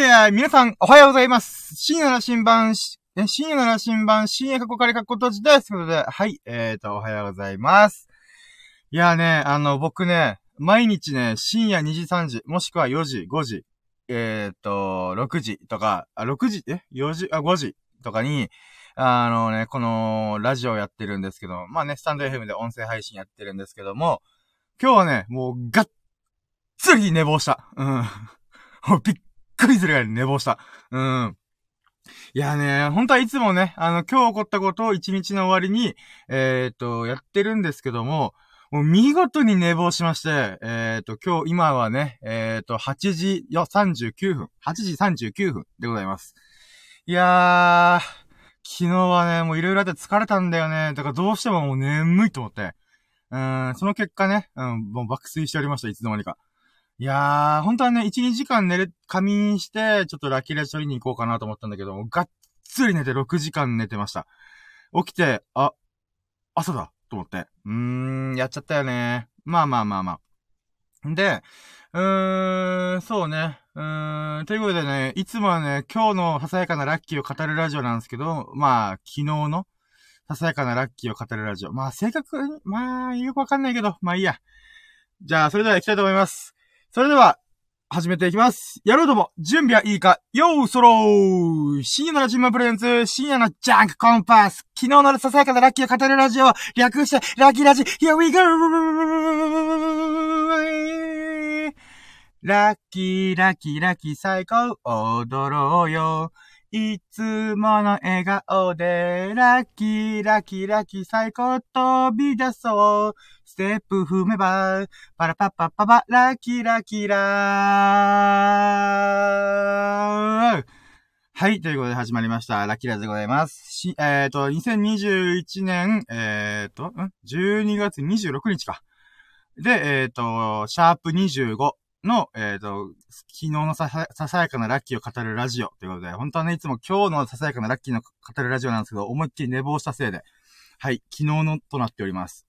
えー、皆さん、おはようございます。深夜の新版、え、深夜の新版、深夜過去仮過去閉じです。ということで、はい、えーと、おはようございます。いやーね、あの、僕ね、毎日ね、深夜2時3時、もしくは4時、5時、えーと、6時とか、あ、6時、え ?4 時、あ、5時とかに、あのね、この、ラジオやってるんですけど、まあね、スタンド FM で音声配信やってるんですけども、今日はね、もう、がっつり寝坊した。うん。びっくりするぐらい寝坊した。うん。いやね、本当はいつもね、あの、今日起こったことを一日の終わりに、えっ、と、やってるんですけども、もう見事に寝坊しまして、えっ、と、今日、今はね、えっ、と、8時よ39分、8時39分でございます。いやー、昨日はね、もういろいろあって疲れたんだよね。だからどうしてももう眠いと思って。うん、その結果ね、うん、もう爆睡しておりました、いつの間にか。いやー、本当はね、1、2時間寝る、仮眠して、ちょっとラッキーラジ取りに行こうかなと思ったんだけども、がっつり寝て6時間寝てました。起きて、あ、朝だと思って。うーん、やっちゃったよね。まあまあまあまあ。で、うーん、そうね。うーん、ということでね、いつもはね、今日のささやかなラッキーを語るラジオなんですけど、まあ、昨日のささやかなラッキーを語るラジオ。まあ、正確に、まあ、よくわかんないけど、まあいいや。じゃあ、それでは行きたいと思います。それでは、始めていきます。やろうとも、準備はいいかようそろー。深夜のラジマプレゼンツ、深夜のジャンクコンパス。昨日のささやかなラッキーを語るラジオ略して、ラッキーラジ。Here we go! ラッキーラッキーラッキー最高。踊ろうよ。いつもの笑顔で、ラッキー、ラッキー、ラッキー、最高飛び出そう。ステップ踏めば、パラパッパッパパ、ラッキー、ラッキーラー。はい、ということで始まりました。ラッキーラーでございます。し、えっ、ー、と、2021年、えっ、ー、と、ん ?12 月26日か。で、えっ、ー、と、シャープ25。の、えっ、ー、と、昨日のささやかなラッキーを語るラジオということで、本当はね、いつも今日のささやかなラッキーの語るラジオなんですけど、思いっきり寝坊したせいで、はい、昨日のとなっております。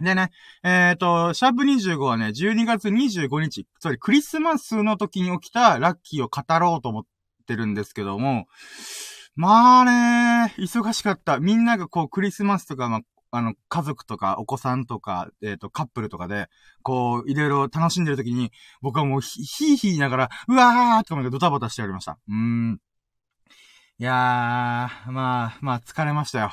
でね、えっ、ー、と、シャープ25はね、12月25日、つまりクリスマスの時に起きたラッキーを語ろうと思ってるんですけども、まあね、忙しかった。みんながこう、クリスマスとか、まあ、あの、家族とか、お子さんとか、えっ、ー、と、カップルとかで、こう、いろいろ楽しんでる時に、僕はもうひ、ひーひー言いながら、うわーとかでドタバタしておりました。うーん。いやー、まあ、まあ、疲れましたよ。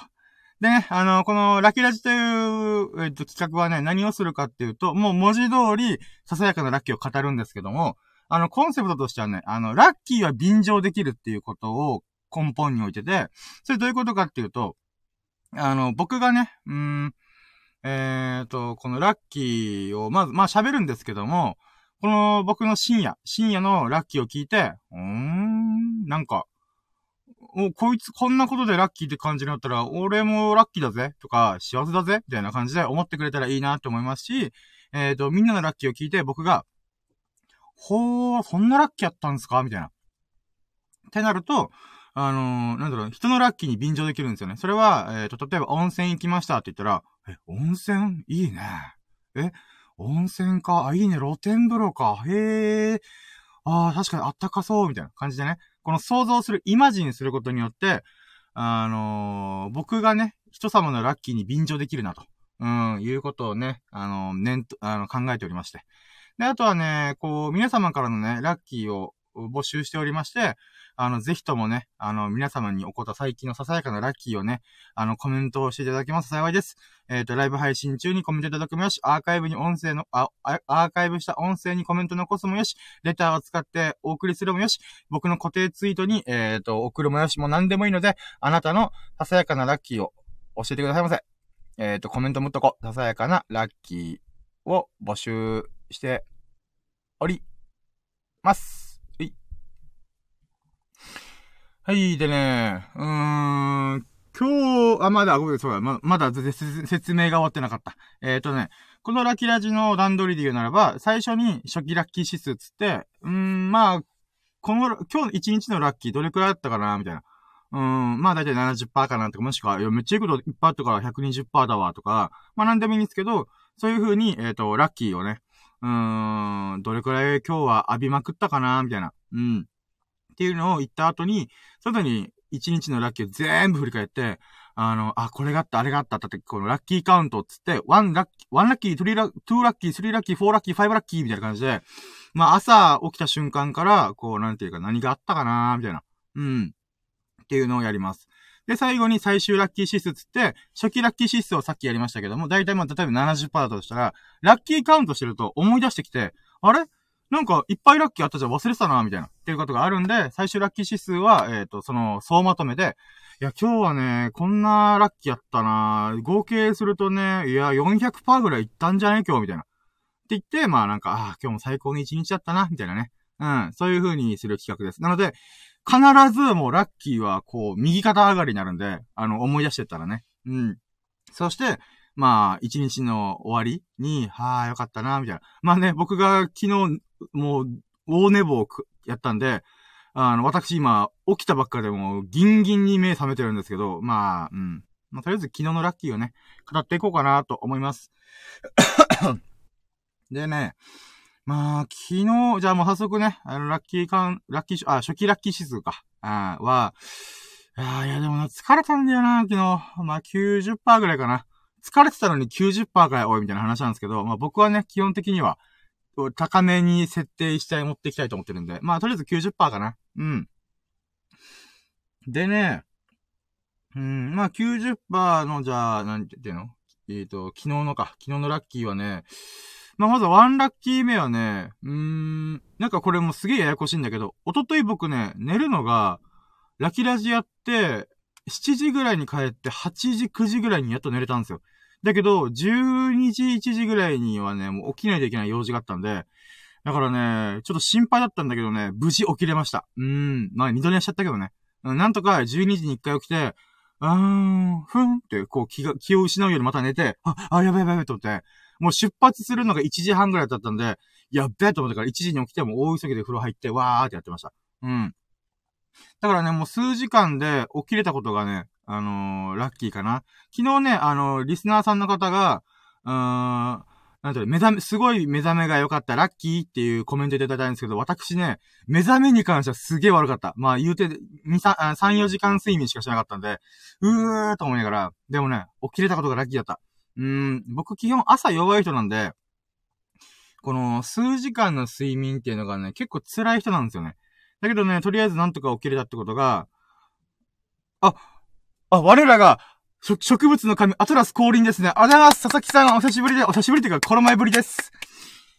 でね、あの、この、ラキラジという、えっ、ー、と、企画はね、何をするかっていうと、もう文字通り、ささやかなラッキーを語るんですけども、あの、コンセプトとしてはね、あの、ラッキーは便乗できるっていうことを根本に置いてて、それどういうことかっていうと、あの、僕がね、うん、えっ、ー、と、このラッキーを、まず、まあ喋るんですけども、この僕の深夜、深夜のラッキーを聞いて、うーん、なんか、お、こいつこんなことでラッキーって感じになったら、俺もラッキーだぜとか、幸せだぜみたいな感じで思ってくれたらいいなって思いますし、えっ、ー、と、みんなのラッキーを聞いて僕が、ほー、そんなラッキーやったんですか？みたいな。ってなると、あのー、なんだろう、人のラッキーに便乗できるんですよね。それは、えっ、ー、と、例えば温泉行きましたって言ったら、え、温泉？いいね。え、温泉か？あ、いいね。露天風呂か。へえ。ああ、確かにあったかそう、みたいな感じでね。この想像する、イマジンすることによって、あのー、僕がね、人様のラッキーに便乗できるなと。うん、いうことをね、あのー、念、あの、考えておりまして。で、あとはね、こう、皆様からのね、ラッキーを募集しておりまして、あの、ぜひともね、あの、皆様に起こった最近のささやかなラッキーをね、あの、コメントをしていただけます幸いです。えっ、ー、と、ライブ配信中にコメントいただくもよし、アーカイブに音声の、あ、アーカイブした音声にコメント残すもよし、レターを使ってお送りするもよし、僕の固定ツイートに、えっ、ー、と、送るもよしも何でもいいので、あなたのささやかなラッキーを教えてくださいませ。えっ、ー、と、コメントもっとこ、ささやかなラッキーを募集しております。はい、でね、うーん、今日、あ、まだ、ごめん、そうだ、ま、まだ説明が終わってなかった。えっ、ー、とね、このラッキーラジの段取りで言うならば、最初に初期ラッキー指数つって、うーん、まあ、この、今日1日のラッキーどれくらいだったかなみたいな。うん、まあだいたい70%かなとか、もしくは、いや、めっちゃいいこといっぱいあったか120%だわとか、まあなんでもいいんですけど、そういう風に、えっ、ー、と、ラッキーをね、うーん、どれくらい今日は浴びまくったかなみたいな。うん。っていうのを言った後に、外に1日のラッキーを全部振り返って、あの、あ、これがあった、あれがあったって、このラッキーカウントっつって、1ラッキー、1ラッキー、3ラッキー、2ラッキー、3ラッキー、4ラッキー、5ラッキーみたいな感じで、まあ朝起きた瞬間から、こう、なんていうか何があったかなみたいな。うん。っていうのをやります。で、最後に最終ラッキー指数つって、初期ラッキー指数をさっきやりましたけども、だいたいまあ、例えば70%だとしたら、ラッキーカウントしてると思い出してきて、あれ？なんか、いっぱいラッキーあったじゃん忘れてたな、みたいな。っていうことがあるんで、最終ラッキー指数は、えっ、ー、と、その、総まとめで、いや、今日はね、こんなラッキーやったな合計するとね、いや、400%ぐらいいったんじゃね今日、みたいな。って言って、まあなんか、ああ、今日も最高に一日だったな、みたいなね。うん、そういう風にする企画です。なので、必ずもうラッキーはこう、右肩上がりになるんで、あの、思い出してたらね。うん。そして、まあ、一日の終わりに、はあ、よかったな、みたいな。まあね、僕が昨日、もう、大寝坊やったんで、あの、私今、起きたばっかでも、ギンギンに目覚めてるんですけど、まあ、うん。まあ、とりあえず昨日のラッキーをね、語っていこうかなと思います。でね、まあ、昨日、じゃあもう早速ね、あの、ラッキー感、ラッキー、あ、初期ラッキー指数か、あは、あいや、でもな、疲れたんだよな、昨日。まあ、90%ぐらいかな。疲れてたのに90%かよ、おい、みたいな話なんですけど、まあ僕はね、基本的には、高めに設定したい、持っていきたいと思ってるんで、まあとりあえず90%かな。うん。でね、うん、まあ90%の、じゃあ、なんていうの？えっ、ー、と、昨日のか、昨日のラッキーはね、まあ、まずワンラッキー目はね、うーん、なんかこれもすげえややこしいんだけど、おととい僕ね、寝るのが、ラキラジやって、7時ぐらいに帰って8時、9時ぐらいにやっと寝れたんですよ。だけど、12時、1時ぐらいにはね、もう起きないといけない用事があったんで、だからね、ちょっと心配だったんだけどね、無事起きれました。うーん、まあ二度寝しちゃったけどね。なんとか12時に1回起きて、うーん、ふんって、こう気が、気を失うよりまた寝て、あ、あ、やべやべやべと思って、もう出発するのが1時半ぐらいだったんで、やっべえと思ってから1時に起きても大急ぎで風呂入って、わーってやってました。うん。だからね、もう数時間で起きれたことがね、あのー、ラッキーかな。昨日ね、あのー、リスナーさんの方が、うーん、なんていう目覚め、すごい目覚めが良かった、ラッキーっていうコメントいただいたんですけど、私ね、目覚めに関してはすげえ悪かった。まあ言うて、2、3、4時間睡眠しかしなかったんで、うーと思いながら、でもね、起きれたことがラッキーだった。うーん、僕基本朝弱い人なんで、この数時間の睡眠っていうのがね、結構辛い人なんですよね。だけどね、とりあえずなんとか起きれたってことが、あ、あ、我らが、植物の神、アトラス降臨ですね。ありがとうござます。佐々木さん、お久しぶりで、お久しぶりというか、この前ぶりです。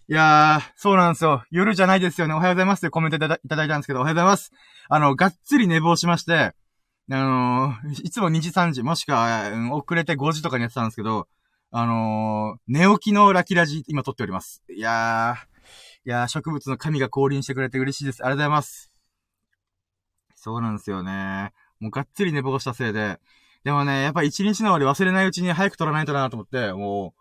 いやー、そうなんですよ。夜じゃないですよね。おはようございますってコメントいただいたんですけど、おはようございます。あの、がっつり寝坊しまして、あのー、いつも2時3時、もしくは、うん、遅れて5時とかにやってたんですけど、あのー、寝起きのラキラジ、今撮っております。いやー、いやー、植物の神が降臨してくれて嬉しいです。ありがとうございます。そうなんですよねー。もうがっつり寝坊したせいで。でもね、やっぱ一日の終わり忘れないうちに早く撮らないとなと思って、も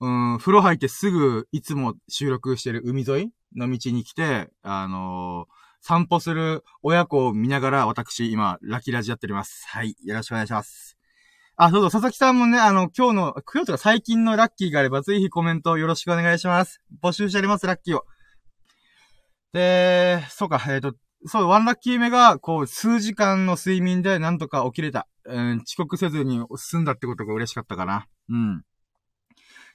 う、うん、風呂入ってすぐ、いつも収録してる海沿いの道に来て、あのー、散歩する親子を見ながら、私、今、ラキラジやっております。はい。よろしくお願いします。あ、そうそう、佐々木さんもね、あの、今日の、今日とか最近のラッキーがあれば、ぜひコメントよろしくお願いします。募集しております、ラッキーを。で、そうか、えっ、ー、と、そう、ワンラッキー目が、こう、数時間の睡眠でなんとか起きれた。うん、遅刻せずに済んだってことが嬉しかったかな。うん。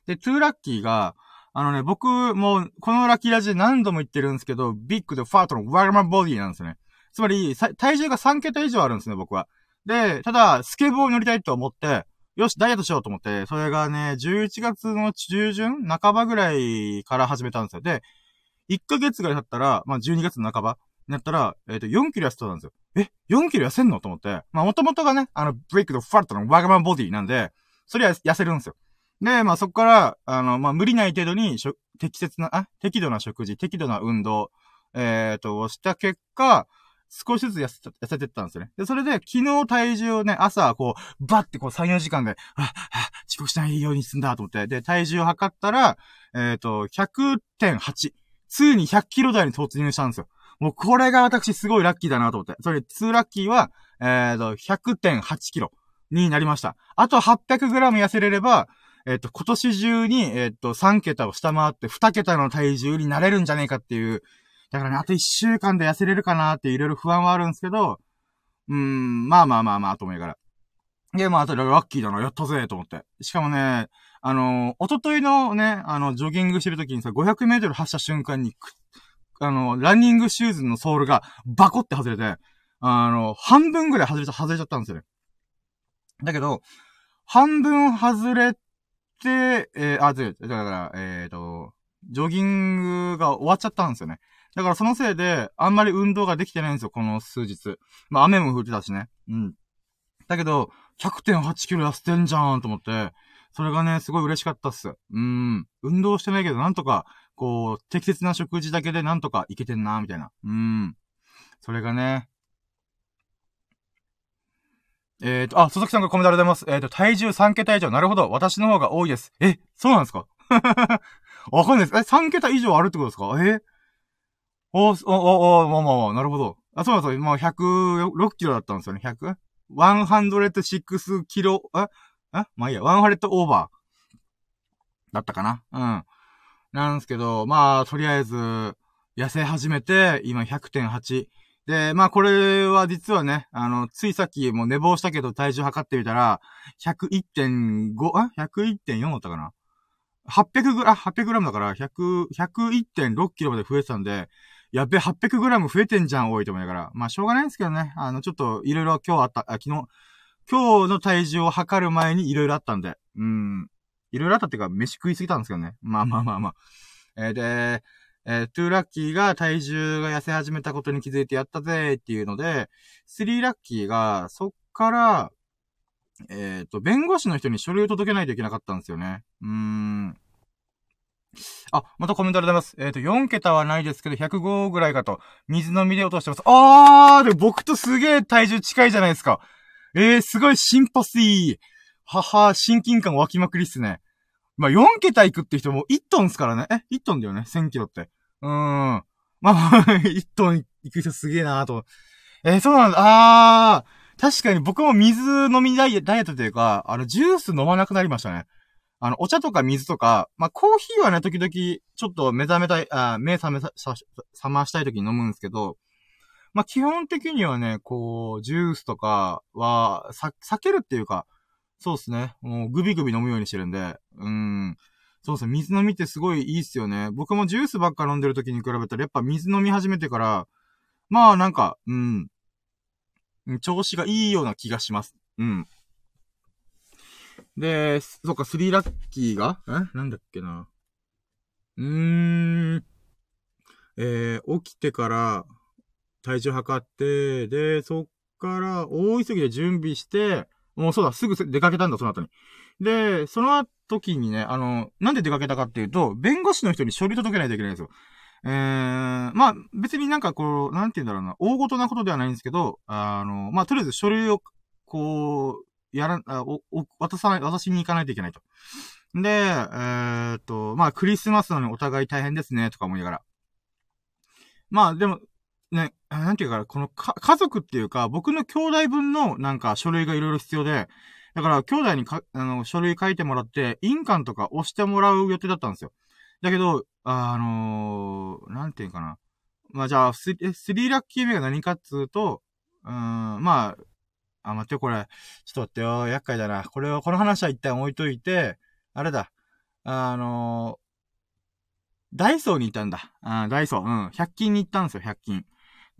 で、ツーラッキーが、あのね、僕、もう、このラッキーラジで何度も言ってるんですけど、ビッグでファートのワーマンボディなんですね。つまり、体重が3桁以上あるんですね、僕は。で、ただ、スケボーに乗りたいと思って、よし、ダイエットしようと思って、それがね、11月の中旬半ばぐらいから始めたんですよ。で、1ヶ月ぐらい経ったら、まあ、12月の半ばなったら、えっ、ー、と、4キロ痩せたんですよ。え ?4 キロ痩せんの？と思って。まあ、もともとがね、あの、ブレイクとファットのワガマンボディなんで、それは痩せるんですよ。で、まあ、そこから、あの、まあ、無理ない程度に、適切な、あ、適度な食事、適度な運動、えっ、ー、と、をした結果、少しずつ痩せ痩せてったんですよね。で、それで、昨日体重をね、朝、こう、バッてこう3、4時間で、あ、あ、遅刻しないようにすんだと思って、で、体重を測ったら、えっ、ー、と、100.8。ついに100キロ台に突入したんですよ。もうこれが私すごいラッキーだなと思って。それ、2ラッキーは、えーと、100.8キロになりました。あと800グラム痩せれれば、えっ、ー、と、今年中に、えっ、ー、と、3桁を下回って2桁の体重になれるんじゃねえかっていうだからね、あと一週間で痩せれるかなっていろいろ不安はあるんですけど、うーん、まあまあまあまあ、と思いながら。で、まあ、あとラッキーだな、やったぜ、と思って。しかもね、あの、おとといのね、あの、ジョギングしてる時にさ、500メートル走った瞬間に、あの、ランニングシューズのソールがバコって外れて、あの、半分ぐらい外れちゃ、外れちゃったんですよね。だけど、半分外れて、えー、あ、ずだから、えっ、ー、と、ジョギングが終わっちゃったんですよね。だからそのせいで、あんまり運動ができてないんですよ、この数日。まあ雨も降ってたしね。うん。だけど、100.8キロ痩せてんじゃんと思って、それがね、すごい嬉しかったっす。うん。運動してないけど、なんとか、こう、適切な食事だけでなんとかいけてんな、みたいな。うん。それがね、えっ、ー、と、あ、佐々木さんがコメントありがとうございます。えっ、ー、と、体重3桁以上。なるほど。私の方が多いです。え、そうなんですか？わかんないです。え、3桁以上あるってことですか？え？お、お、お、お、まあまあ、なるほど。あ、そうなんですよ。まあ、106キロだったんですよね。100? 106キロ、あ、あまあいいや、100オーバー。だったかなうん。なんですけど、まあ、とりあえず、痩せ始めて、今100.8。で、まあこれは実はね、あの、ついさっきもう寝坊したけど体重測ってみたら、101.5、あ ?101.4 だったかな ?800 グラ、800グラムだから、100、101.6キロまで増えてたんで、やべ、800グラム増えてんじゃん、多いと思いながら。まあしょうがないんですけどね。あの、ちょっと、いろいろ今日あった、あ、昨日、今日の体重を測る前にいろいろあったんで、うん。いろいろあったっていうか、飯食いすぎたんですけどね。まあまあまあまあ。えー、で、えー、トゥーラッキーが体重が痩せ始めたことに気づいてやったぜっていうので、スリーラッキーがそっから、えっ、ー、と、弁護士の人に書類を届けないといけなかったんですよね。うーん。あ、またコメントありがとうございます。えっ、ー、と、4桁はないですけど、105ぐらいかと。水飲みで落としてます。あーで、僕とすげえ体重近いじゃないですか。えー、すごいシンパシー。はは、親近感湧きまくりっすね。まあ、4桁いくって人も1トンっすからね。え ?1 トンだよね ?1000 キロって。うーん。まあ、1トンいく人すげえなーと。えー、そうなんだ。あー。確かに僕も水飲みダイエットというか、あの、ジュース飲まなくなりましたね。あの、お茶とか水とか、まあ、コーヒーはね、時々、ちょっと目覚めたい、あ目覚めさ、覚ましたい時に飲むんですけど、まあ、基本的にはね、こう、ジュースとかは、さ、避けるっていうか、そうですね。もうグビグビ飲むようにしてるんで、うん。そうですね。水飲みってすごいいいっすよね。僕もジュースばっか飲んでる時に比べたら、やっぱ水飲み始めてから、まあなんか、うん。調子がいいような気がします。うん。で、そっか、スリーラッキーが？え？なんだっけな。うーん。えー、起きてから、体重測って、で、そっから、大急ぎで準備して、もうそうだ、すぐ出かけたんだ、その後に。で、その時にね、あの、なんで出かけたかっていうと、弁護士の人に書類届けないといけないんですよ。えー、まあ、別になんかこう、なんて言うんだろうな、大ごとなことではないんですけど、あの、まあ、とりあえず書類を、こう、やら、あお、お、渡さない、渡しに行かないといけないと。で、えー、っと、まあ、クリスマスなのにお互い大変ですね、とか思いながら。まあ、でも、ね、なんていうか、このか、家族っていうか、僕の兄弟分のなんか書類がいろいろ必要で、だから、兄弟にか、あの、書類書いてもらって、印鑑とか押してもらう予定だったんですよ。だけど、あのー、なんていうかな。まあ、じゃあ、スリーラッキー目が何かっつうと、うーん、まあ、あ、待ってよ、これ。ちょっと待ってよ、厄介だな。これを、この話は一旦置いといて、あれだ。あのー、ダイソーに行ったんだ。あダイソー。うん。100均に行ったんですよ、100均。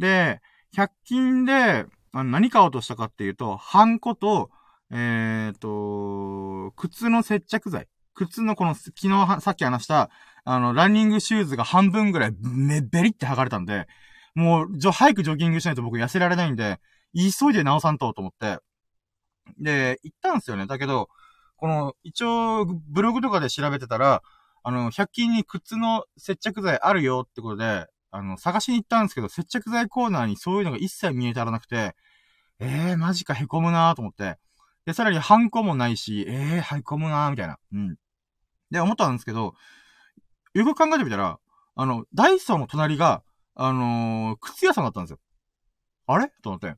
で、100均で、あ何買おうとしたかっていうと、ハンコと、えっ、ー、と、靴の接着剤。靴のこの、昨日さっき話した、あの、ランニングシューズが半分ぐらい、め、べりって剥がれたんで、もう、じょ、早くジョギングしないと僕痩せられないんで、急いで直さんとと思って、で、行ったんですよね。だけど、この、一応、ブログとかで調べてたら、あの、100均に靴の接着剤あるよってことで、あの、探しに行ったんですけど、接着剤コーナーにそういうのが一切見えたらなくて、えー、マジか凹むなーと思って。で、さらにハンコもないし、えー、凹むなーみたいな。うん。で、思ったんですけど、よく考えてみたら、あの、ダイソーの隣が、あのー、靴屋さんだったんですよ。あれ？と思って。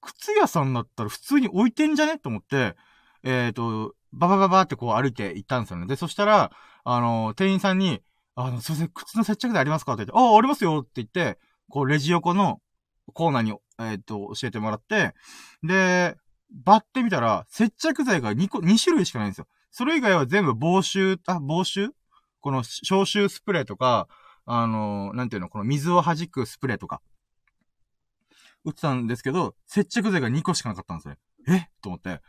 靴屋さんだったら普通に置いてんじゃね？と思って、えっ、ー、と、ババババってこう歩いて行ったんですよね。で、そしたら、あのー、店員さんに、あの、すいません、靴の接着剤ありますかって言って、ああ、ありますよって言って、こう、レジ横のコーナーに、えっ、と、教えてもらって、で、バってみたら、接着剤が2個、2種類しかないんですよ。それ以外は全部防臭、あ、防臭？この消臭スプレーとか、あのー、なんていうの、この水を弾くスプレーとか、売ってたんですけど、接着剤が2個しかなかったんですよ。え？と思って。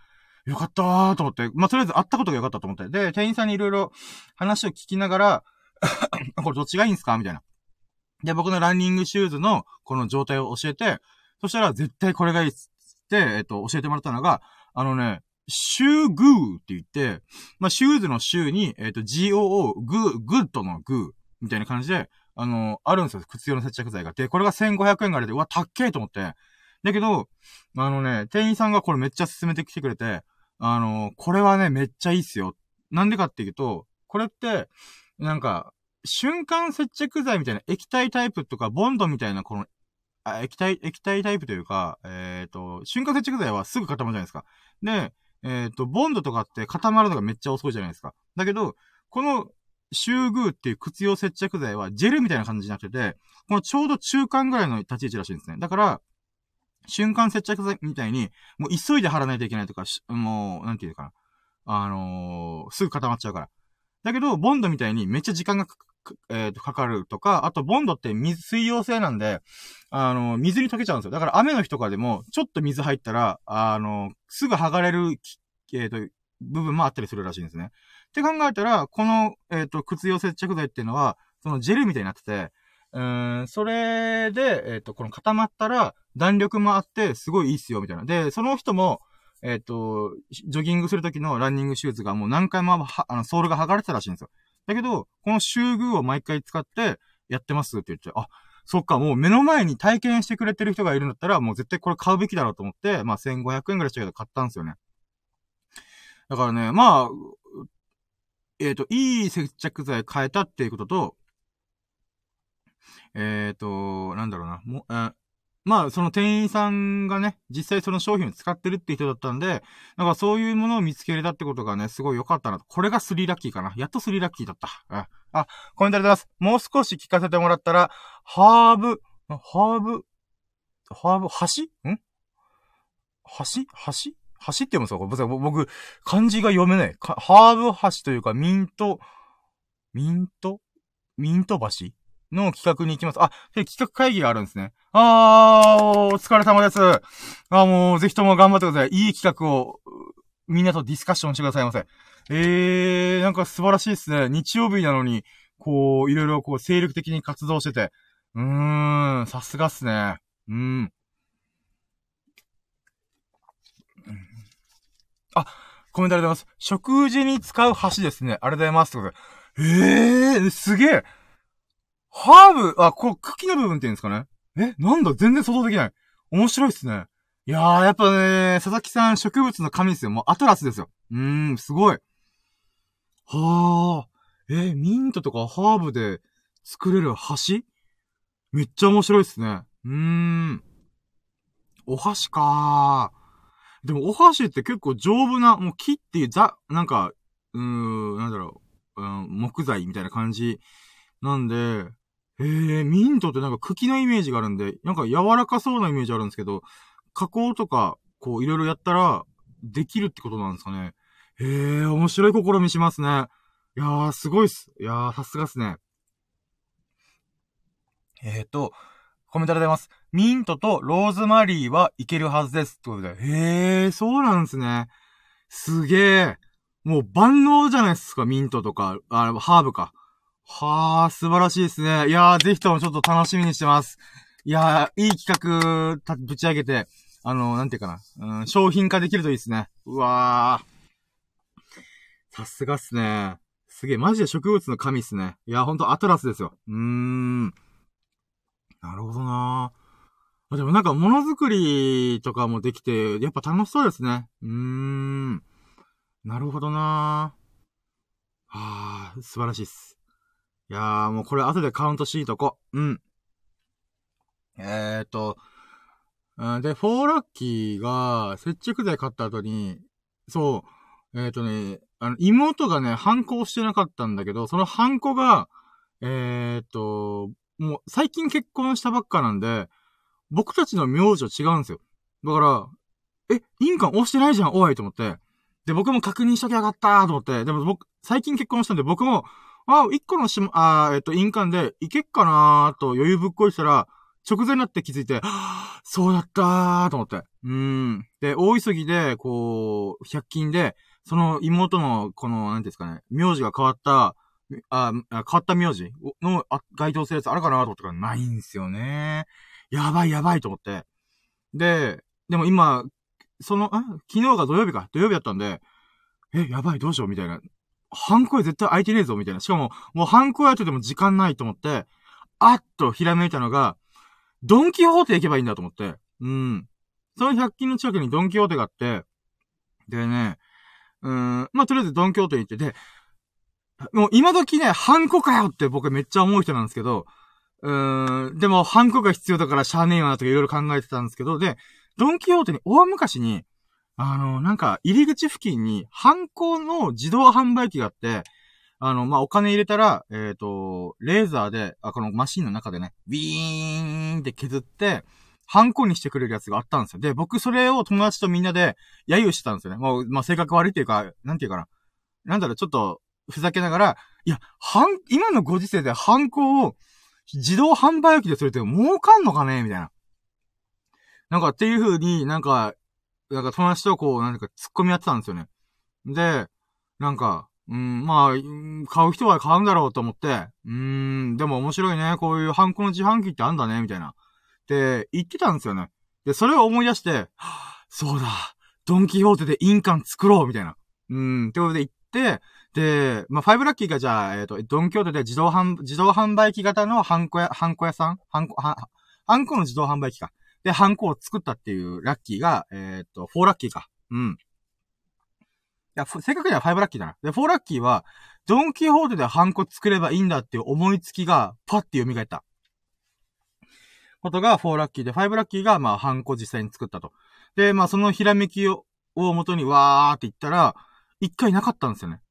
よかったーと思って。まあ、とりあえず会ったことがよかったと思って。で、店員さんにいろいろ話を聞きながら、これどっちがいいんすか？みたいな。で、僕のランニングシューズのこの状態を教えて、そしたら絶対これがいいっつって、えっと、教えてもらったのが、あのね、Shoe Goo って言って、まあ、シューズのシューに、えっと、GOO、グー、グッドのグー、みたいな感じで、あの、あるんですよ。靴用の接着剤が。で、これが1500円ぐらいで、うわ、たっけーと思って。だけど、あのね、店員さんがこれめっちゃ勧めてきてくれて、あの、これはね、めっちゃいいっすよ。なんでかっていうと、これって、なんか、瞬間接着剤みたいな液体タイプとか、ボンドみたいな、この、あ液体、液体タイプというか、えっ、ー、と、瞬間接着剤はすぐ固まるじゃないですか。で、えっ、ー、と、ボンドとかって固まるのがめっちゃ遅いじゃないですか。だけど、この、シューグーっていう靴用接着剤はジェルみたいな感じになってて、このちょうど中間ぐらいの立ち位置らしいんですね。だから、瞬間接着剤みたいに、もう急いで貼らないといけないとか、もう、なんていうかな。あのー、すぐ固まっちゃうから。だけど、ボンドみたいにめっちゃ時間がかえー、かかるとか、あと、ボンドって水、水溶性なんで、あの、水に溶けちゃうんですよ。だから雨の日とかでも、ちょっと水入ったら、あの、すぐ剥がれる、えっ、ー、と、部分もあったりするらしいんですね。って考えたら、この、えっ、ー、と、靴用接着剤っていうのは、そのジェルみたいになってて、うん、それで、えっ、と、この固まったら、弾力もあって、すごいいいっすよ、みたいな。で、その人も、えっ、ー、と、ジョギングするときのランニングシューズがもう何回もあの、ソールが剥がれてたらしいんですよ。だけど、この集具を毎回使ってやってますって言って、あ、そっか、もう目の前に体験してくれてる人がいるんだったら、もう絶対これ買うべきだろうと思って、まあ1500円ぐらいしたけど買ったんですよね。だからね、まあ、えっ、ー、と、いい接着剤変えたっていうことと、えっ、ー、と、なんだろうな、も、えまあ、その店員さんがね、実際その商品を使ってるって人だったんで、なんかそういうものを見つけれたってことがね、すごい良かったなと。これがスリーラッキーかな。やっとスリーラッキーだった。あ、あコメントありがとうございます。もう少し聞かせてもらったら、ハーブ、ハーブ、ハーブ、橋？ん？橋？橋？橋って言うんですか？僕、漢字が読めない。ハーブ橋というか、ミント、ミント？ミント橋？の企画に行きます。あ、企画会議があるんですね。あー、お疲れ様です。あ、もう、ぜひとも頑張ってください。いい企画を、みんなとディスカッションしてくださいませ。えー、なんか素晴らしいですね。日曜日なのに、こう、いろいろこう、精力的に活動してて。うーん、さすがっすね。うん。あ、コメントありがとうございます。食事に使う箸ですね。ありがとうございます。ええー、すげえ。ハーブ、あ、こう、茎の部分って言うんですかねえなんだ全然想像できない。面白いっすね。いやー、やっぱね、佐々木さん植物の神ですよ。もうアトラスですよ。うーん、すごい。はー。えミントとかハーブで作れる箸めっちゃ面白いっすね。うーん。お箸かー。でもお箸って結構丈夫な、もう木っていうザ、なんか、うーん、なんだろう、うん、木材みたいな感じなんで、えー、ミントってなんか茎のイメージがあるんで、なんか柔らかそうなイメージあるんですけど、加工とか、こう、いろいろやったら、できるってことなんですかね。えー、面白い試みしますね。いやー、すごいっす。いやー、さすがっすね。えーと、コメントでございます。ミントとローズマリーはいけるはずです。ってことで。へー、そうなんですね。すげー。もう万能じゃないですか、ミントとか、あ、ハーブか。はあ、素晴らしいですね。いやー、ぜひともちょっと楽しみにしてます。いやー、いい企画、ぶち上げて、あの、なんていうかな、うん、商品化できるといいですね。うわー。さすがっすね。すげえ、マジで植物の神っすね。いや、ほんとアトラスですよ。うーん。なるほどなあでもなんか、ものづくりとかもできて、やっぱ楽しそうですね。うーん。なるほどなはあ、素晴らしいっす。いやー、もうこれ後でカウントしいとこ。うん。えーと、で、フォーラッキーが接着剤買った後に、そう、えっ、ー、とね、あの、妹がね、反抗してなかったんだけど、その反抗が、えー、と、もう最近結婚したばっかなんで、僕たちの名字は違うんですよ。だから、え、印鑑押してないじゃん、おいと思って。で、僕も確認しときゃよかったと思って。でも僕、最近結婚したんで僕も、あ、一個のしもあえっと、印鑑でいけっかなーと余裕ぶっこいしたら、直前になって気づいて、あそうだったーと思って。うん。で、大急ぎで、こう、百均で、その妹の、この、なんですかね、名字が変わった、あ、変わった名字の該当するやつあるかなと思ったらないんですよね。やばいやばいと思って。で、でも今、その、あ、昨日が土曜日か。土曜日だったんで、え、やばいどうしようみたいな。ハンコ絶対空いてねえぞみたいな。しかも、もうハンコやってても時間ないと思って、あっとひらめいたのが、ドンキホーテ行けばいいんだと思って。うん。その100均の近くにドンキホーテがあって、でね、うん、まあ、とりあえずドンキホーテ行って、で、もう今時ね、ハンコかよって僕めっちゃ思う人なんですけど、うーん、でもハンコが必要だからしゃあねえよなとかいろいろ考えてたんですけど、で、ドンキホーテに大昔に、あの、なんか入り口付近にハンコの自動販売機があって、あの、まあ、お金入れたら、えっ、ー、と、レーザーで、あ、このマシンの中でね、ビーンって削って、ハンコにしてくれるやつがあったんですよ。で、僕それを友達とみんなで、揶揄してたんですよね。もう、まあ、性格悪いっていうか、なんていうかな。なんだろう、ちょっと、ふざけながら、いや、ハン、今のご時世でハンコを自動販売機でするって儲かんのかね？みたいな。なんかっていう風になんか、なんか友達とこう、なんか突っ込みやってたんですよね。で、なんか、うん、まあ、買う人は買うんだろうと思って、うん、でも面白いね。こういうハンコの自販機ってあんだね、みたいな。って言ってたんですよね。で、それを思い出して、そうだ、ドンキホーテで印鑑作ろう、みたいな。うん、ってことで行って、で、まあ、ファイブラッキーがじゃあ、えっ、ー、と、ドンキョーテで自動販、自動販売機型のハンコや、ハンコ屋さん？ハンコ、ハンコの自動販売機か。で、ハンコを作ったっていうラッキーが、えっ、と、フォーラッキーか。うん。いや、正確にはファイブラッキーだな。で、フォーラッキーは、ドンキーホーテでハンコ作ればいいんだっていう思いつきが、パッて蘇った。ことがフォーラッキーで、ファイブラッキーが、まあ、ハンコ実際に作ったと。で、まあ、そのひらめきを、を元にわーって言ったら、一回なかったんですよね。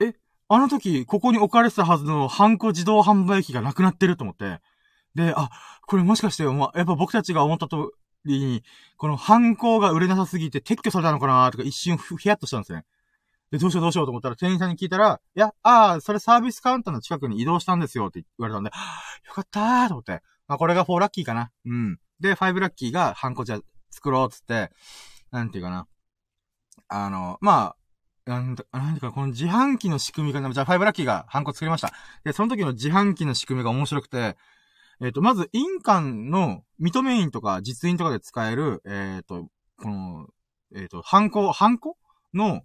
えあの時、ここに置かれてたはずのハンコ自動販売機がなくなってると思って。で、あ、これもしかして、まあ、やっぱ僕たちが思った通りに、このハンコが売れなさすぎて撤去されたのかなとか一瞬ヒヤッとしたんですね。で、どうしようどうしようと思ったら店員さんに聞いたら、いや、ああ、それサービスカウンターの近くに移動したんですよって言われたんで、はあ、よかったーと思って。まあ、これが4ラッキーかな。うん。で、5ラッキーがハンコじゃ作ろうっつって、なんていうかな。あの、まあ、なんだ、なんかこの自販機の仕組みが、じゃあ、ファイブラッキーがハンコ作りました。で、その時の自販機の仕組みが面白くて、えっ、ー、と、まず、印鑑の認め印とか実印とかで使える、えっ、ー、と、この、えっ、ー、と、ハンコ、ハンコ？の、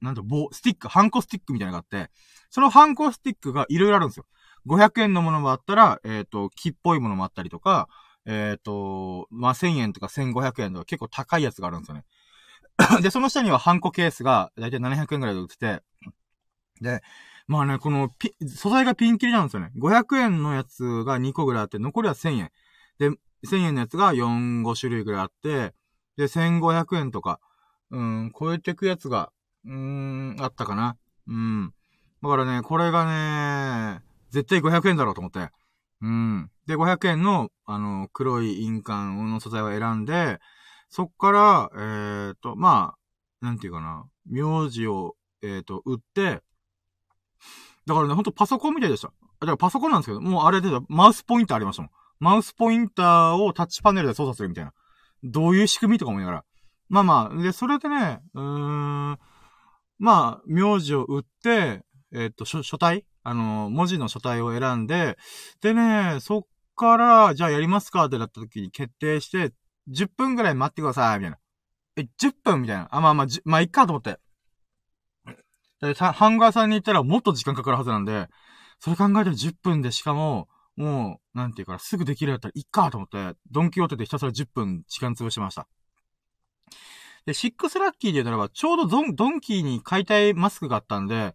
なんと、棒、スティック、ハンコスティックみたいなのがあって、そのハンコスティックがいろいろあるんですよ。500円のものもあったら、えっ、と、木っぽいものもあったりとか、えっ、と、まあ、1000円とか1500円とか結構高いやつがあるんですよね。で、その下にはハンコケースが、だいたい700円くらいで売ってて、で、まあね、このピ、素材がピンキリなんですよね。500円のやつが2個ぐらいあって、残りは1000円。で、1000円のやつが4、5種類ぐらいあって、で、1500円とか、うん、超えてくやつが、うーん、あったかな。うん。だからね、これがね、絶対500円だろうと思って。うん。で、500円の、あの、黒い印鑑の素材を選んで、そっから、えっ、ー、と、まあ、なんていうかな、名字を、えっ、ー、と、売って、だからね、ほんとパソコンみたいでした。だからパソコンなんですけど、もうあれでマウスポインターありましたもん。マウスポインターをタッチパネルで操作するみたいな。どういう仕組みとか思いながら。まあまあ、で、それでね、うーん、まあ、名字を売って、えっ、と、書、書体？あの、文字の書体を選んで、でね、そっから、じゃあやりますかってなった時に決定して、10分ぐらい待ってください、みたいな。え、10分？みたいな。あ、まあまあ、まあ、いっかと思って。で、ハンガーさんに行ったらもっと時間かかるはずなんで、それ考えたら10分でしかも、もう、なんていうか、すぐできるやったらいっかと思って、ドンキホーテでひたすら10分時間潰しました。で、シックスラッキーで言うならば、ちょうどドン、ドンキーに買いたいマスクがあったんで、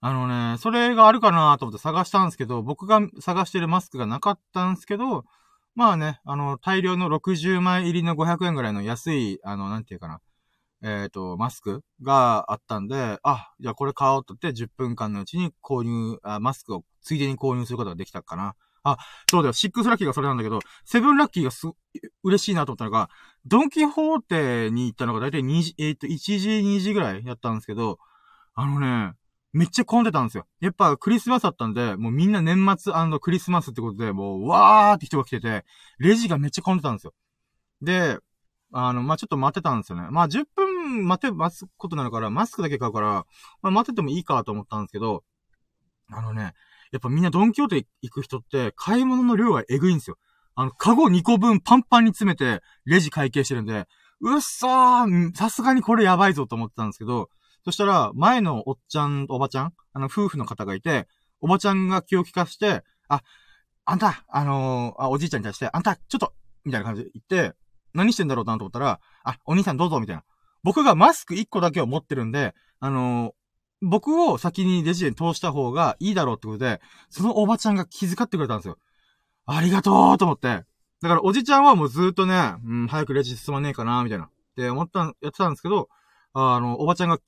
あのね、それがあるかなと思って探したんですけど、僕が探してるマスクがなかったんですけど、まあね、あの、大量の60枚入りの500円ぐらいの安い、あの、なんていうかな。えっ、ー、と、マスクがあったんで、あ、じゃあこれ買おうとって10分間のうちに購入あ、マスクをついでに購入することができたかな。あ、そうだよ。シックスラッキーがそれなんだけど、セブンラッキーがす、嬉しいなと思ったのが、ドンキホーテに行ったのがだいたい2時、えっ、ー、と、1時、2時ぐらいやったんですけど、あのね、めっちゃ混んでたんですよ。やっぱクリスマスだったんで、もうみんな年末クリスマスってことで、もう、わーって人が来てて、レジがめっちゃ混んでたんですよ。で、あの、まあ、ちょっと待ってたんですよね。まあ、10分待て、待つことなるから、マスクだけ買うから、まあ、待っててもいいかと思ったんですけど、あのね、やっぱみんなドンキョーテ行く人って、買い物の量がえぐいんですよ。あの、カゴ2個分パンパンに詰めて、レジ会計してるんで、うっそーさすがにこれやばいぞと思ってたんですけど、そしたら、前のおっちゃん、おばちゃん、あの、夫婦の方がいて、おばちゃんが気を利かして、あ、あんた、あのー、あ、おじいちゃんに対して、あんた、ちょっと、みたいな感じで言って、何してんだろうなと思ったら、あ、お兄さんどうぞ、みたいな。僕がマスク1個だけを持ってるんで、あのー、僕を先にレジで通した方がいいだろうってことで、そのおばちゃんが気遣ってくれたんですよ。ありがとうと思って。だからおじちゃんはもうずっとね、うん、早くレジ進まねえかな、みたいな。って思った、やってたんですけど、あの、おばちゃんが、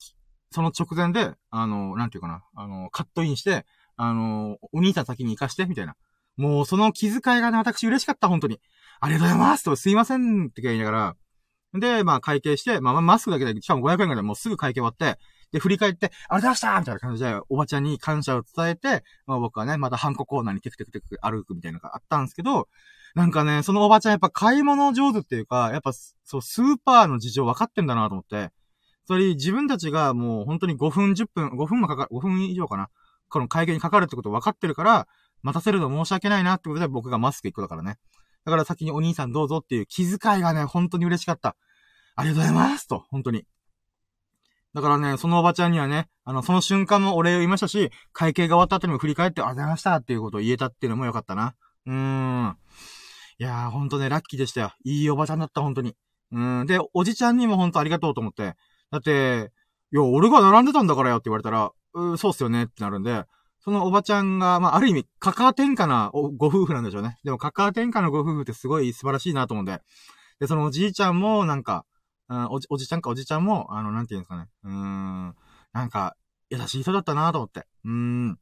その直前で、あの、なんていうかな、あの、カットインして、あの、お兄さん先に行かして、みたいな。もうその気遣いがね、私嬉しかった、本当に。ありがとうございますと、すいませんって言いながら、で、まあ会計して、まあマスクだけで、しかも500円ぐらいもうすぐ会計終わって、で、振り返って、ありがとうございましたみたいな感じで、おばちゃんに感謝を伝えて、まあ僕はね、またハンココーナーにテクテクテク歩くみたいなのがあったんですけど、なんかね、そのおばちゃんやっぱ買い物上手っていうか、やっぱ、そう、スーパーの事情分かってんだなと思って、それ自分たちがもう本当に5分、10分、5分もかかる、5分以上かな。この会計にかかるってこと分かってるから、待たせるの申し訳ないなってことで僕がマスク1個だからね。だから先にお兄さんどうぞっていう気遣いがね、本当に嬉しかった。ありがとうございますと、本当に。だからね、そのおばちゃんにはね、あの、その瞬間もお礼を言いましたし、会計が終わった後にも振り返って、ありがとうございましたっていうことを言えたっていうのもよかったな。うーん。いやー、ほんとね、ラッキーでしたよ。いいおばちゃんだった、本当に。うん。で、おじちゃんにもほんとありがとうと思って。だって、いや、俺が並んでたんだからよって言われたら、うそうっすよねってなるんで、そのおばちゃんが、まあ、ある意味、カカア天下なご夫婦なんでしょうね。でも、カカア天下のご夫婦ってすごい素晴らしいなと思うんで。で、そのおじいちゃんも、なんか、おじ、おじちゃんかおじちゃんも、あの、なんて言うんですかね。うーん。なんか、優しい人だったなと思って。うーん。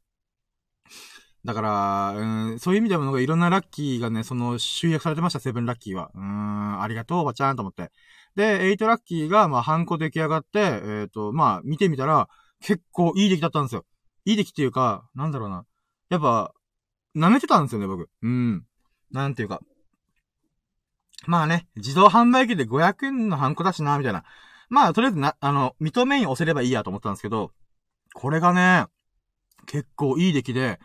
だから、うん、そういう意味でも、いろんなラッキーがね、その、集約されてました、セブンラッキーは。うーん、ありがとう、おばちゃんと思って。で、エイトラッキーが、まあ、ハンコ出来上がって、えっ、ー、と、まあ、見てみたら、結構いい出来だったんですよ。いい出来っていうか、なんだろうな。やっぱ、舐めてたんですよね、僕。うん。なんていうか。まあね、自動販売機で500円のハンコだしな、みたいな。まあ、とりあえずな、あの、認めに押せればいいやと思ったんですけど、これがね、結構いい出来で、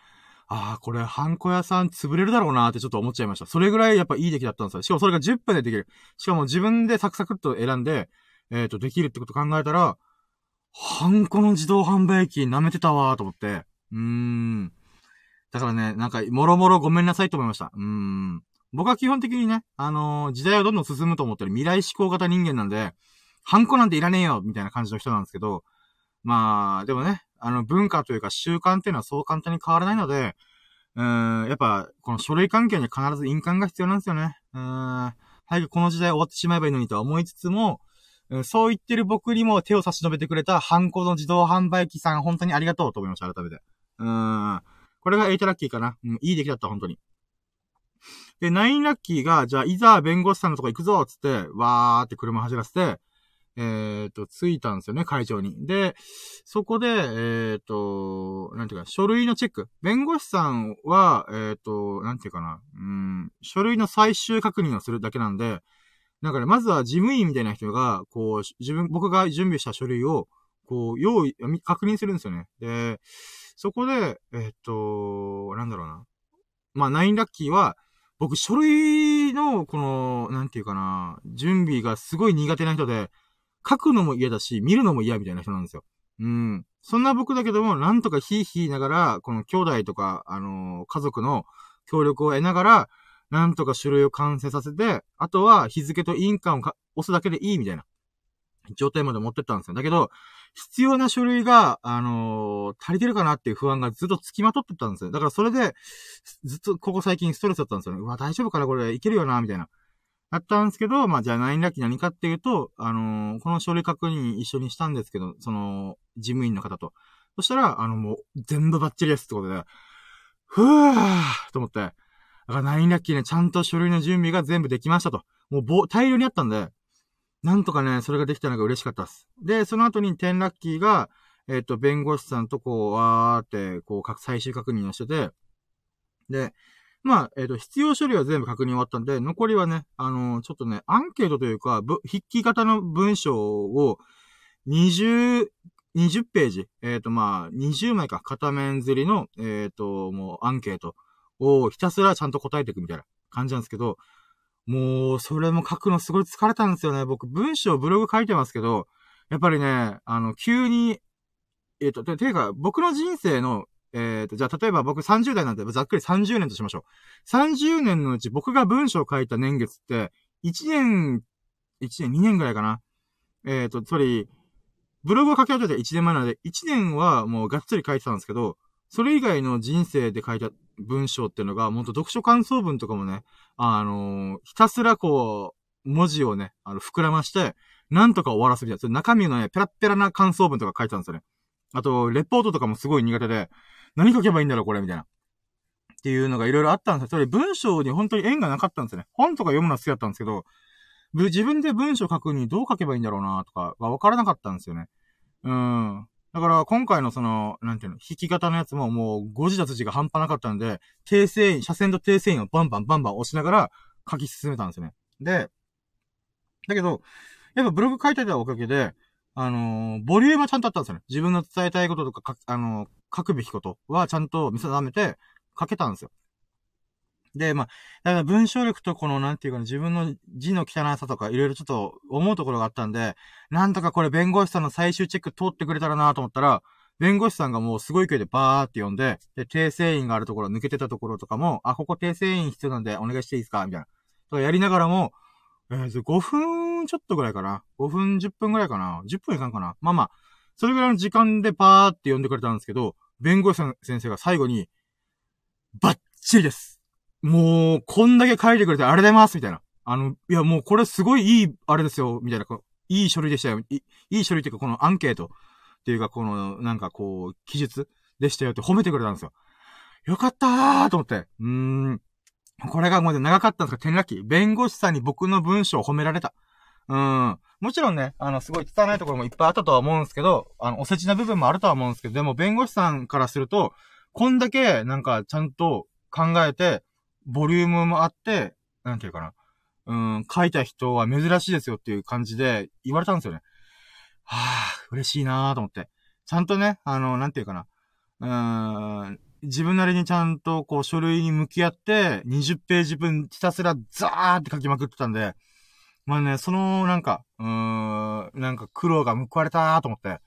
ああ、これ、ハンコ屋さん潰れるだろうなってちょっと思っちゃいました。それぐらいやっぱいい出来だったんですよ。しかもそれが10分でできる。しかも自分でサクサクっと選んで、えっ、ー、と、できるってこと考えたら、ハンコの自動販売機舐めてたわーと思って。うーん。だからね、なんか、もろもろごめんなさいと思いました。うーん。僕は基本的にね、あのー、時代はどんどん進むと思ってる未来思考型人間なんで、ハンコなんていらねえよみたいな感じの人なんですけど、まあ、でもね、あの、文化というか習慣っていうのはそう簡単に変わらないので、うーん、やっぱ、この書類関係には必ず印鑑が必要なんですよね。うーん、早くこの時代終わってしまえばいいのにとは思いつつも、うん、そう言ってる僕にも手を差し伸べてくれたハンコの自動販売機さん、本当にありがとうと思いました、改めて。うん。これが8ラッキーかな。うん、いい出来だった、本当に。で、9ラッキーが、じゃあ、いざ弁護士さんのとこ行くぞつって、わーって車走らせて、えっ、と、着いたんですよね、会長に。で、そこで、えっ、と、なんていうか、書類のチェック。弁護士さんは、えっ、と、なんていうかな、うん、書類の最終確認をするだけなんで、なんかね、まずは事務員みたいな人が、こう、自分、僕が準備した書類を、こう、用意、確認するんですよね。で、そこで、えっ、と、なんだろうな。まあ、ナインラッキーは、僕、書類の、この、なんていうかな、準備がすごい苦手な人で、書くのも嫌だし、見るのも嫌みたいな人なんですよ。うん。そんな僕だけども、なんとかヒーヒーながら、この兄弟とか、あのー、家族の協力を得ながら、なんとか書類を完成させて、あとは日付と印鑑を押すだけでいいみたいな状態まで持ってったんですよ。だけど、必要な書類が、あのー、足りてるかなっていう不安がずっと付きまとってたんですよ。だからそれで、ずっとここ最近ストレスだったんですよね。うわ、大丈夫かなこれいけるよなみたいな。だったんですけど、まあ、じゃあ9ラッキー何かっていうと、あのー、この書類確認一緒にしたんですけど、その、事務員の方と。そしたら、あの、もう、全部バッチリですってことで、ふぅーと思って、だから9ラッキーね、ちゃんと書類の準備が全部できましたと。もう、大量にあったんで、なんとかね、それができたのが嬉しかったです。で、その後に10ラッキーが、えっ、ー、と、弁護士さんとこう、わーって、こう、最終確認をしてて、で、まあ、えっ、ー、と、必要処理は全部確認終わったんで、残りはね、あのー、ちょっとね、アンケートというか、筆記型の文章を、20、20ページ、えっ、ー、と、まあ、20枚か、片面釣りの、えっ、と、もう、アンケートをひたすらちゃんと答えていくみたいな感じなんですけど、もう、それも書くのすごい疲れたんですよね。僕、文章、ブログ書いてますけど、やっぱりね、あの、急に、えっ、と、て、いうか、僕の人生のえっ、ー、と、じゃあ例えば僕30代なんてざっくり30年としましょう。30年のうち僕が文章を書いた年月って、1年、1年、2年ぐらいかな。えっ、ー、と、つまり、ブログを書き始めて1年前なので、1年はもうがっつり書いてたんですけど、それ以外の人生で書いた文章っていうのが、もっと読書感想文とかもね、あのー、ひたすらこう、文字をね、あの、膨らまして、なんとか終わらせるやつ。中身のね、ペラペラな感想文とか書いてたんですよね。あと、レポートとかもすごい苦手で、何書けばいいんだろう、これ、みたいな。っていうのがいろいろあったんですよ。それ文章に本当に縁がなかったんですよね。本とか読むのは好きだったんですけど、自分で文章書くにどう書けばいいんだろうな、とかが分からなかったんですよね。うん。だから今回のその、なんていうの、弾き方のやつももう誤字脱字が半端なかったんで、訂正員、車線と訂正員をバンバンバンバン押しながら書き進めたんですよね。で、だけど、やっぱブログ書いてたおかげで、あのー、ボリュームはちゃんとあったんですよね。自分の伝えたいこととか、かあのー、書くべきことはちゃんと見定めて書けたんですよ。で、まあ、だから文章力とこの、なんていうかな、自分の字の汚さとかいろいろちょっと思うところがあったんで、なんとかこれ弁護士さんの最終チェック通ってくれたらなと思ったら、弁護士さんがもうすごい勢いでバーって読んで、で、訂正員があるところ、抜けてたところとかも、あ、ここ訂正員必要なんでお願いしていいですかみたいな。とかやりながらも、えー、5分ちょっとぐらいかな。5分、10分ぐらいかな。10分いかんかな。まあまあ、それぐらいの時間でバーって読んでくれたんですけど、弁護士さん先生が最後に、バッチリです。もう、こんだけ書いてくれてありがとうございますみたいな。あの、いやもうこれすごいいい、あれですよ、みたいな。こいい書類でしたよ。いいい書類っていうか、このアンケートっていうか、この、なんかこう、記述でしたよって褒めてくれたんですよ。よかったーと思って。うーん。これがもう長かったんですか、転落期。弁護士さんに僕の文章を褒められた。うん。もちろんね、あの、すごい汚いところもいっぱいあったとは思うんですけど、あの、お世辞な部分もあるとは思うんですけど、でも弁護士さんからすると、こんだけ、なんか、ちゃんと考えて、ボリュームもあって、なんていうかな。うん、書いた人は珍しいですよっていう感じで言われたんですよね。はぁ、嬉しいなぁと思って。ちゃんとね、あの、なんていうかな。うーん、自分なりにちゃんとこう書類に向き合って、20ページ分ひたすらザーって書きまくってたんで、まあね、その、なんか、うーん、なんか苦労が報われたーと思って。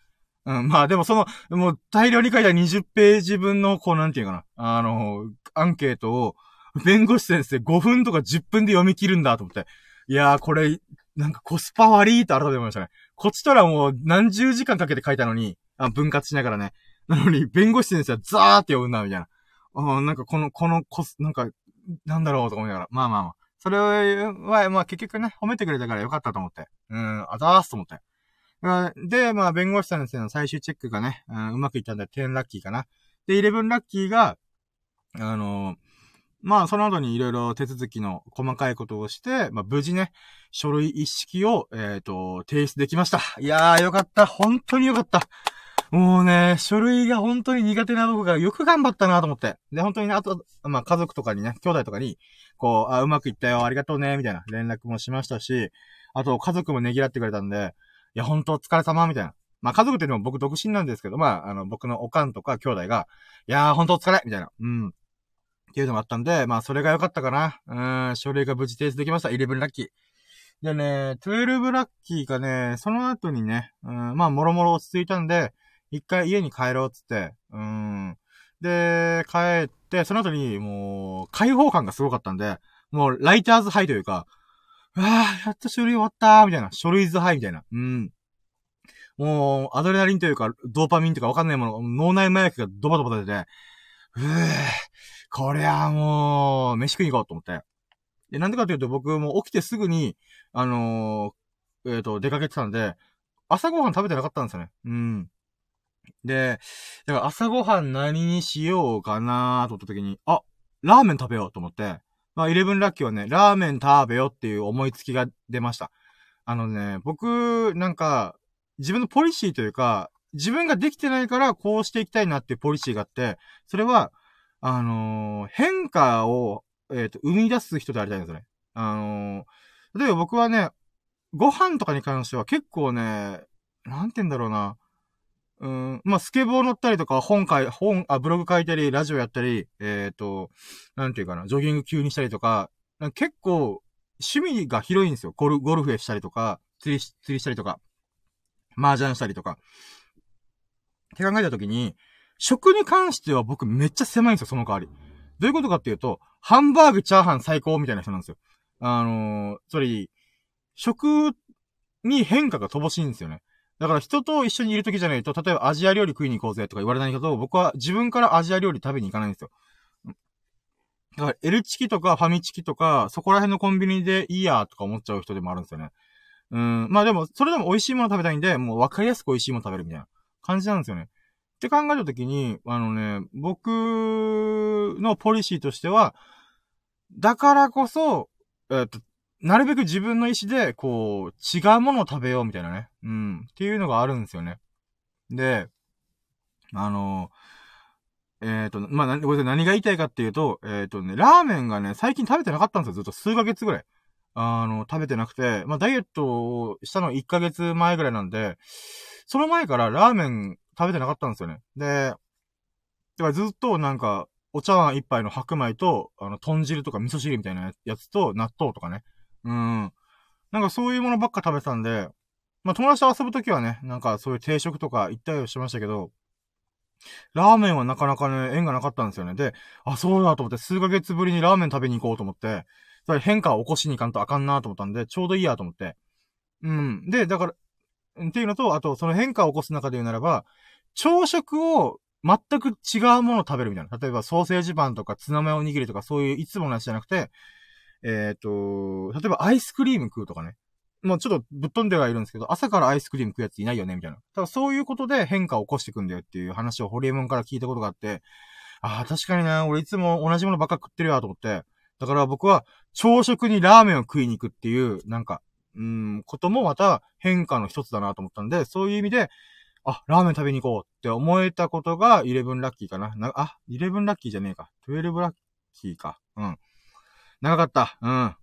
うん、まあでもその、もう大量に書いた20ページ分の、こうなんていうかな、あの、アンケートを、弁護士先生5分とか10分で読み切るんだと思って。いやー、これ、なんかコスパ悪いと改めて思いましたね。こっちとらもう何十時間かけて書いたのに、あ分割しながらね。なのに、弁護士先生はザーって読むんだ、みたいな。うん、なんかこの、このコス、なんか、なんだろうと思いながら。まあまあまあ。それは、まあ結局ね、褒めてくれたからよかったと思って。うん、あざーすと思って。で、まあ弁護士先生の最終チェックがね、うん、うまくいったんで10ラッキーかな。で、11ラッキーが、あのー、まあその後にいろいろ手続きの細かいことをして、まあ無事ね、書類一式を、えっ、ー、と、提出できました。いやーよかった。本当によかった。もうね、書類が本当に苦手な僕がよく頑張ったなと思って。で、本当にね、あと、まあ家族とかにね、兄弟とかに、こう、あ、うまくいったよ、ありがとうね、みたいな連絡もしましたし、あと家族もねぎらってくれたんで、いや、本当お疲れ様、みたいな。まあ家族っていうのも僕独身なんですけど、まあ、あの、僕のおかんとか兄弟が、いやー、本当お疲れみたいな。うん。っていうのがあったんで、まあそれが良かったかな。うん、書類が無事提出できました。11ラッキー。でね、12ラッキーがね、その後にね、うん、まあもろもろ落ち着いたんで、一回家に帰ろうっつって、うん。で、帰って、その後にもう、開放感がすごかったんで、もう、ライターズハイというか、ああ、やっと書類終わったー、みたいな。書類ズハイみたいな。うん。もう、アドレナリンというか、ドーパミンとかわかんないもの、脳内麻薬がドバドバ出て、うぅ、こりゃもう、飯食いに行こうと思って。で、なんでかというと僕も起きてすぐに、あのー、えっ、ー、と、出かけてたんで、朝ごはん食べてなかったんですよね。うん。で、だから朝ごはん何にしようかなと思った時に、あ、ラーメン食べようと思って、まあ、イレブンラッキーはね、ラーメン食べようっていう思いつきが出ました。あのね、僕、なんか、自分のポリシーというか、自分ができてないからこうしていきたいなっていうポリシーがあって、それは、あのー、変化を、えっ、ー、と、生み出す人でありたいんですよね。あのー、例えば僕はね、ご飯とかに関しては結構ね、なんて言うんだろうな。うん、まあ、スケボー乗ったりとか、本書い、本、あ、ブログ書いたり、ラジオやったり、えっ、ー、と、なんていうかな、ジョギング急にしたりとか、か結構、趣味が広いんですよ。ゴル、ゴルフへしたりとか、釣り、釣りしたりとか、麻雀したりとか。って考えたときに、食に関しては僕めっちゃ狭いんですよ、その代わり。どういうことかっていうと、ハンバーグ、チャーハン最高みたいな人なんですよ。あのー、それ、食に変化が乏しいんですよね。だから人と一緒にいる時じゃないと、例えばアジア料理食いに行こうぜとか言われないけど、僕は自分からアジア料理食べに行かないんですよ。だから、L チキとかファミチキとか、そこら辺のコンビニでいいやとか思っちゃう人でもあるんですよね。うん。まあでも、それでも美味しいもの食べたいんで、もう分かりやすく美味しいもの食べるみたいな感じなんですよね。って考えたときに、あのね、僕のポリシーとしては、だからこそ、えっと、なるべく自分の意思で、こう、違うものを食べようみたいなね。うん。っていうのがあるんですよね。で、あの、えっ、ー、と、まあ、これで何が言いたいかっていうと、えっ、ー、とね、ラーメンがね、最近食べてなかったんですよ。ずっと数ヶ月ぐらい。あの、食べてなくて、まあ、ダイエットをしたの1ヶ月前ぐらいなんで、その前からラーメン食べてなかったんですよね。で、だからずっとなんか、お茶碗一杯の白米と、あの、豚汁とか味噌汁みたいなやつと、納豆とかね。うん。なんかそういうものばっか食べてたんで、まあ友達と遊ぶときはね、なんかそういう定食とか行ったりしましたけど、ラーメンはなかなかね、縁がなかったんですよね。で、あ、そうだと思って、数ヶ月ぶりにラーメン食べに行こうと思って、それ変化を起こしに行かんとあかんなと思ったんで、ちょうどいいやと思って。うん。で、だから、っていうのと、あと、その変化を起こす中で言うならば、朝食を全く違うものを食べるみたいな。例えば、ソーセージパンとか、ツナマヨおにぎりとか、そういういつものやつじゃなくて、えっ、ー、と、例えばアイスクリーム食うとかね。もうちょっとぶっ飛んではいるんですけど、朝からアイスクリーム食うやついないよねみたいな。ただそういうことで変化を起こしていくんだよっていう話をホリエモンから聞いたことがあって、ああ、確かにな、俺いつも同じものばっか食ってるやと思って。だから僕は朝食にラーメンを食いに行くっていう、なんか、うん、こともまた変化の一つだなと思ったんで、そういう意味で、あ、ラーメン食べに行こうって思えたことが11ラッキーかな。なあ、11ラッキーじゃねえか。12ラッキーか。うん。長かった。うん。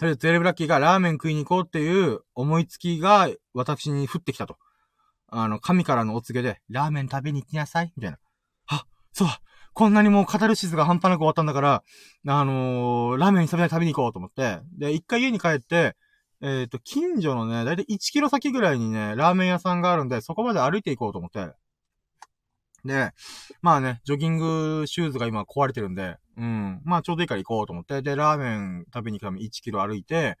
とりあえず、12ラッキーがラーメン食いに行こうっていう思いつきが私に降ってきたと。あの、神からのお告げで、ラーメン食べに行きなさいみたいな。あ、そうこんなにもうカタルシスが半端なく終わったんだから、あのー、ラーメンに食べに行こうと思って、で、一回家に帰って、えっ、ー、と、近所のね、だいたい1キロ先ぐらいにね、ラーメン屋さんがあるんで、そこまで歩いていこうと思って。で、まあね、ジョギングシューズが今壊れてるんで、うん。まあちょうどいいから行こうと思って。で、ラーメン食べに行くために1キロ歩いて、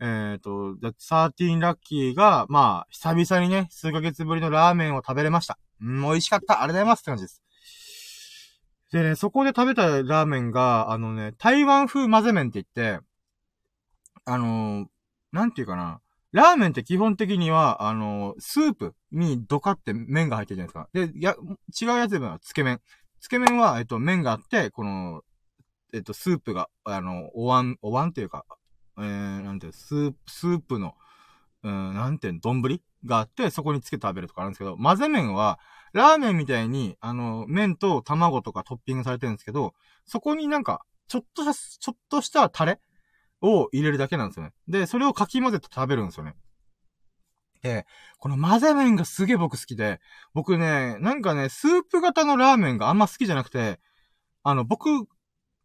えっ、ー、と、13ラッキーが、まあ、久々にね、数ヶ月ぶりのラーメンを食べれました。うん、美味しかった。ありがとうございますって感じです。でね、そこで食べたラーメンが、あのね、台湾風混ぜ麺って言って、あのー、なんていうかな。ラーメンって基本的には、あのー、スープにドカって麺が入ってるじゃないですか。で、や、違うやつでもつけ麺。つけ麺は、えっと、麺があって、この、えっと、スープが、あの、お椀、お椀っていうか、えー、なんていう、スープ、スープの、うん、なんていうの、丼があって、そこにつけて食べるとかあるんですけど、混ぜ麺は、ラーメンみたいに、あの、麺と卵とかトッピングされてるんですけど、そこになんか、ちょっとした、ちょっとしたタレを入れるだけなんですよね。で、それをかき混ぜて食べるんですよね。で、この混ぜ麺がすげえ僕好きで、僕ね、なんかね、スープ型のラーメンがあんま好きじゃなくて、あの、僕、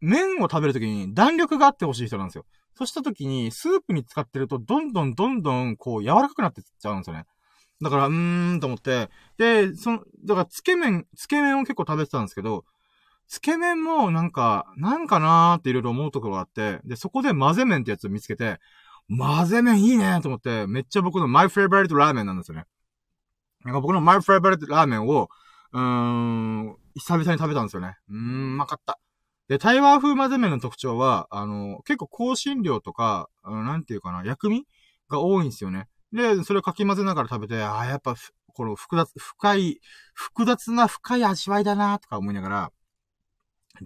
麺を食べるときに弾力があってほしい人なんですよ。そうしたときに、スープに使ってると、どんどんどんどん、こう、柔らかくなってっちゃうんですよね。だから、うーんと思って、で、その、だから、つけ麺、つけ麺を結構食べてたんですけど、つけ麺もなんか、なんかなーっていろいろ思うところがあって、で、そこで混ぜ麺ってやつを見つけて、混ぜ麺いいねと思って、めっちゃ僕のマイフェイバリットラーメンなんですよね。なんか僕のマイフェイバリットラーメンを、うーん、久々に食べたんですよね。うーん、うまかった。で、台湾風混ぜ麺の特徴は、あの、結構香辛料とか、なんていうかな、薬味が多いんですよね。で、それをかき混ぜながら食べて、ああ、やっぱ、この複雑、深い、複雑な深い味わいだなとか思いながら、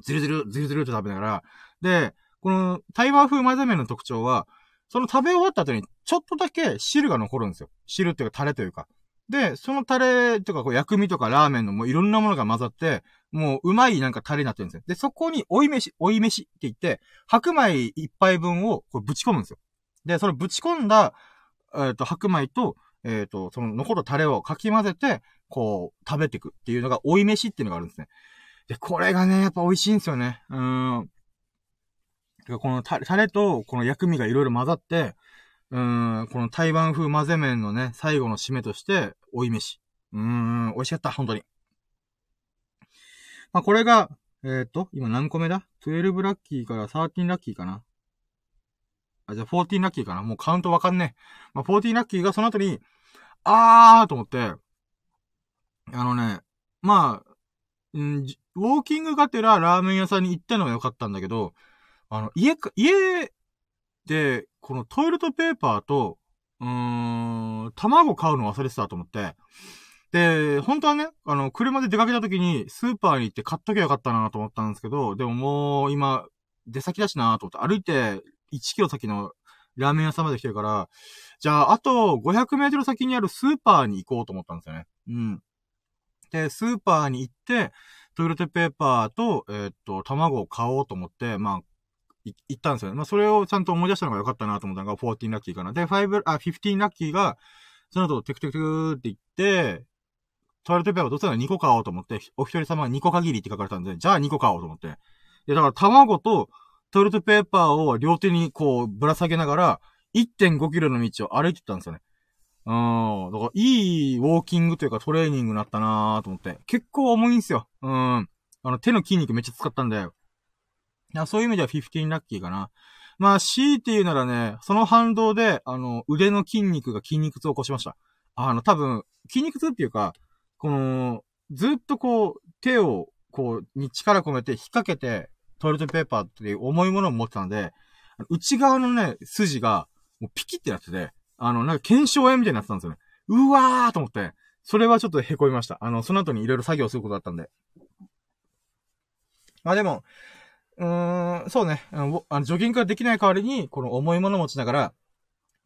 ずるずる、ずるずると食べながら、で、この台湾風混ぜ麺の特徴は、その食べ終わった後に、ちょっとだけ汁が残るんですよ。汁っていうかタレというか。で、そのタレとか、こう、薬味とかラーメンのもういろんなものが混ざって、もううまいなんかタレになってるんですよ。で、そこに追い飯、追い飯って言って、白米一杯分をこうぶち込むんですよ。で、そのぶち込んだ、えっ、ー、と、白米と、えっ、ー、と、その残ったタレをかき混ぜて、こう、食べていくっていうのが追い飯っていうのがあるんですね。で、これがね、やっぱ美味しいんですよね。うーん。このタレとこの薬味がいろいろ混ざって、うーん、この台湾風混ぜ麺のね、最後の締めとして、追い飯。うーん、美味しかった、本当に。まあ、これが、えっ、ー、と、今何個目だ ?12 ラッキーから13ラッキーかな？あ、じゃあ14ラッキーかな？もうカウントわかんねえ。まあ、14ラッキーがその後に、あーと思って、あのね、まあ、ウォーキングがてらラーメン屋さんに行ったのは良かったんだけど、あの、家か、家で、このトイレットペーパーと、うーん、卵買うの忘れてたと思って。で、本当はね、あの、車で出かけた時にスーパーに行って買っときゃよかったなと思ったんですけど、でももう今、出先だしなと思って、歩いて1キロ先のラーメン屋さんまで来てるから、じゃあ、あと500メートル先にあるスーパーに行こうと思ったんですよね。うん。で、スーパーに行って、トイレットペーパーと、えー、っと、卵を買おうと思って、まあ、行ったんですよね。まあ、それをちゃんと思い出したのが良かったなと思ったのが14ラッキーかな。で、5、あ、15ラッキーが、その後、テクテクテクって言って、トイレットペーパーどうせなら2個買おうと思って、お一人様2個限りって書かれたんで、じゃあ2個買おうと思って。で、だから卵とトイレットペーパーを両手にこうぶら下げながら、1.5キロの道を歩いてたんですよね。うん。だから、いいウォーキングというかトレーニングになったなーと思って。結構重いんすよ。うん。あの、手の筋肉めっちゃ使ったんで。いや、そういう意味では15ラッキーかな。まあ、C っていうならね、その反動で、あの、腕の筋肉が筋肉痛を起こしました。あの、多分、筋肉痛っていうか、この、ずっとこう、手を、こう、に力込めて引っ掛けて、トイレットペーパーっていう重いものを持ってたんで、内側のね、筋が、もうピキってなってて、あの、なんか検証炎みたいになってたんですよね。うわーと思って、それはちょっと凹みました。あの、その後にいろいろ作業することだったんで。まあでも、うーん、そうね。あの、あのジョギングができない代わりに、この重いもの持ちながら、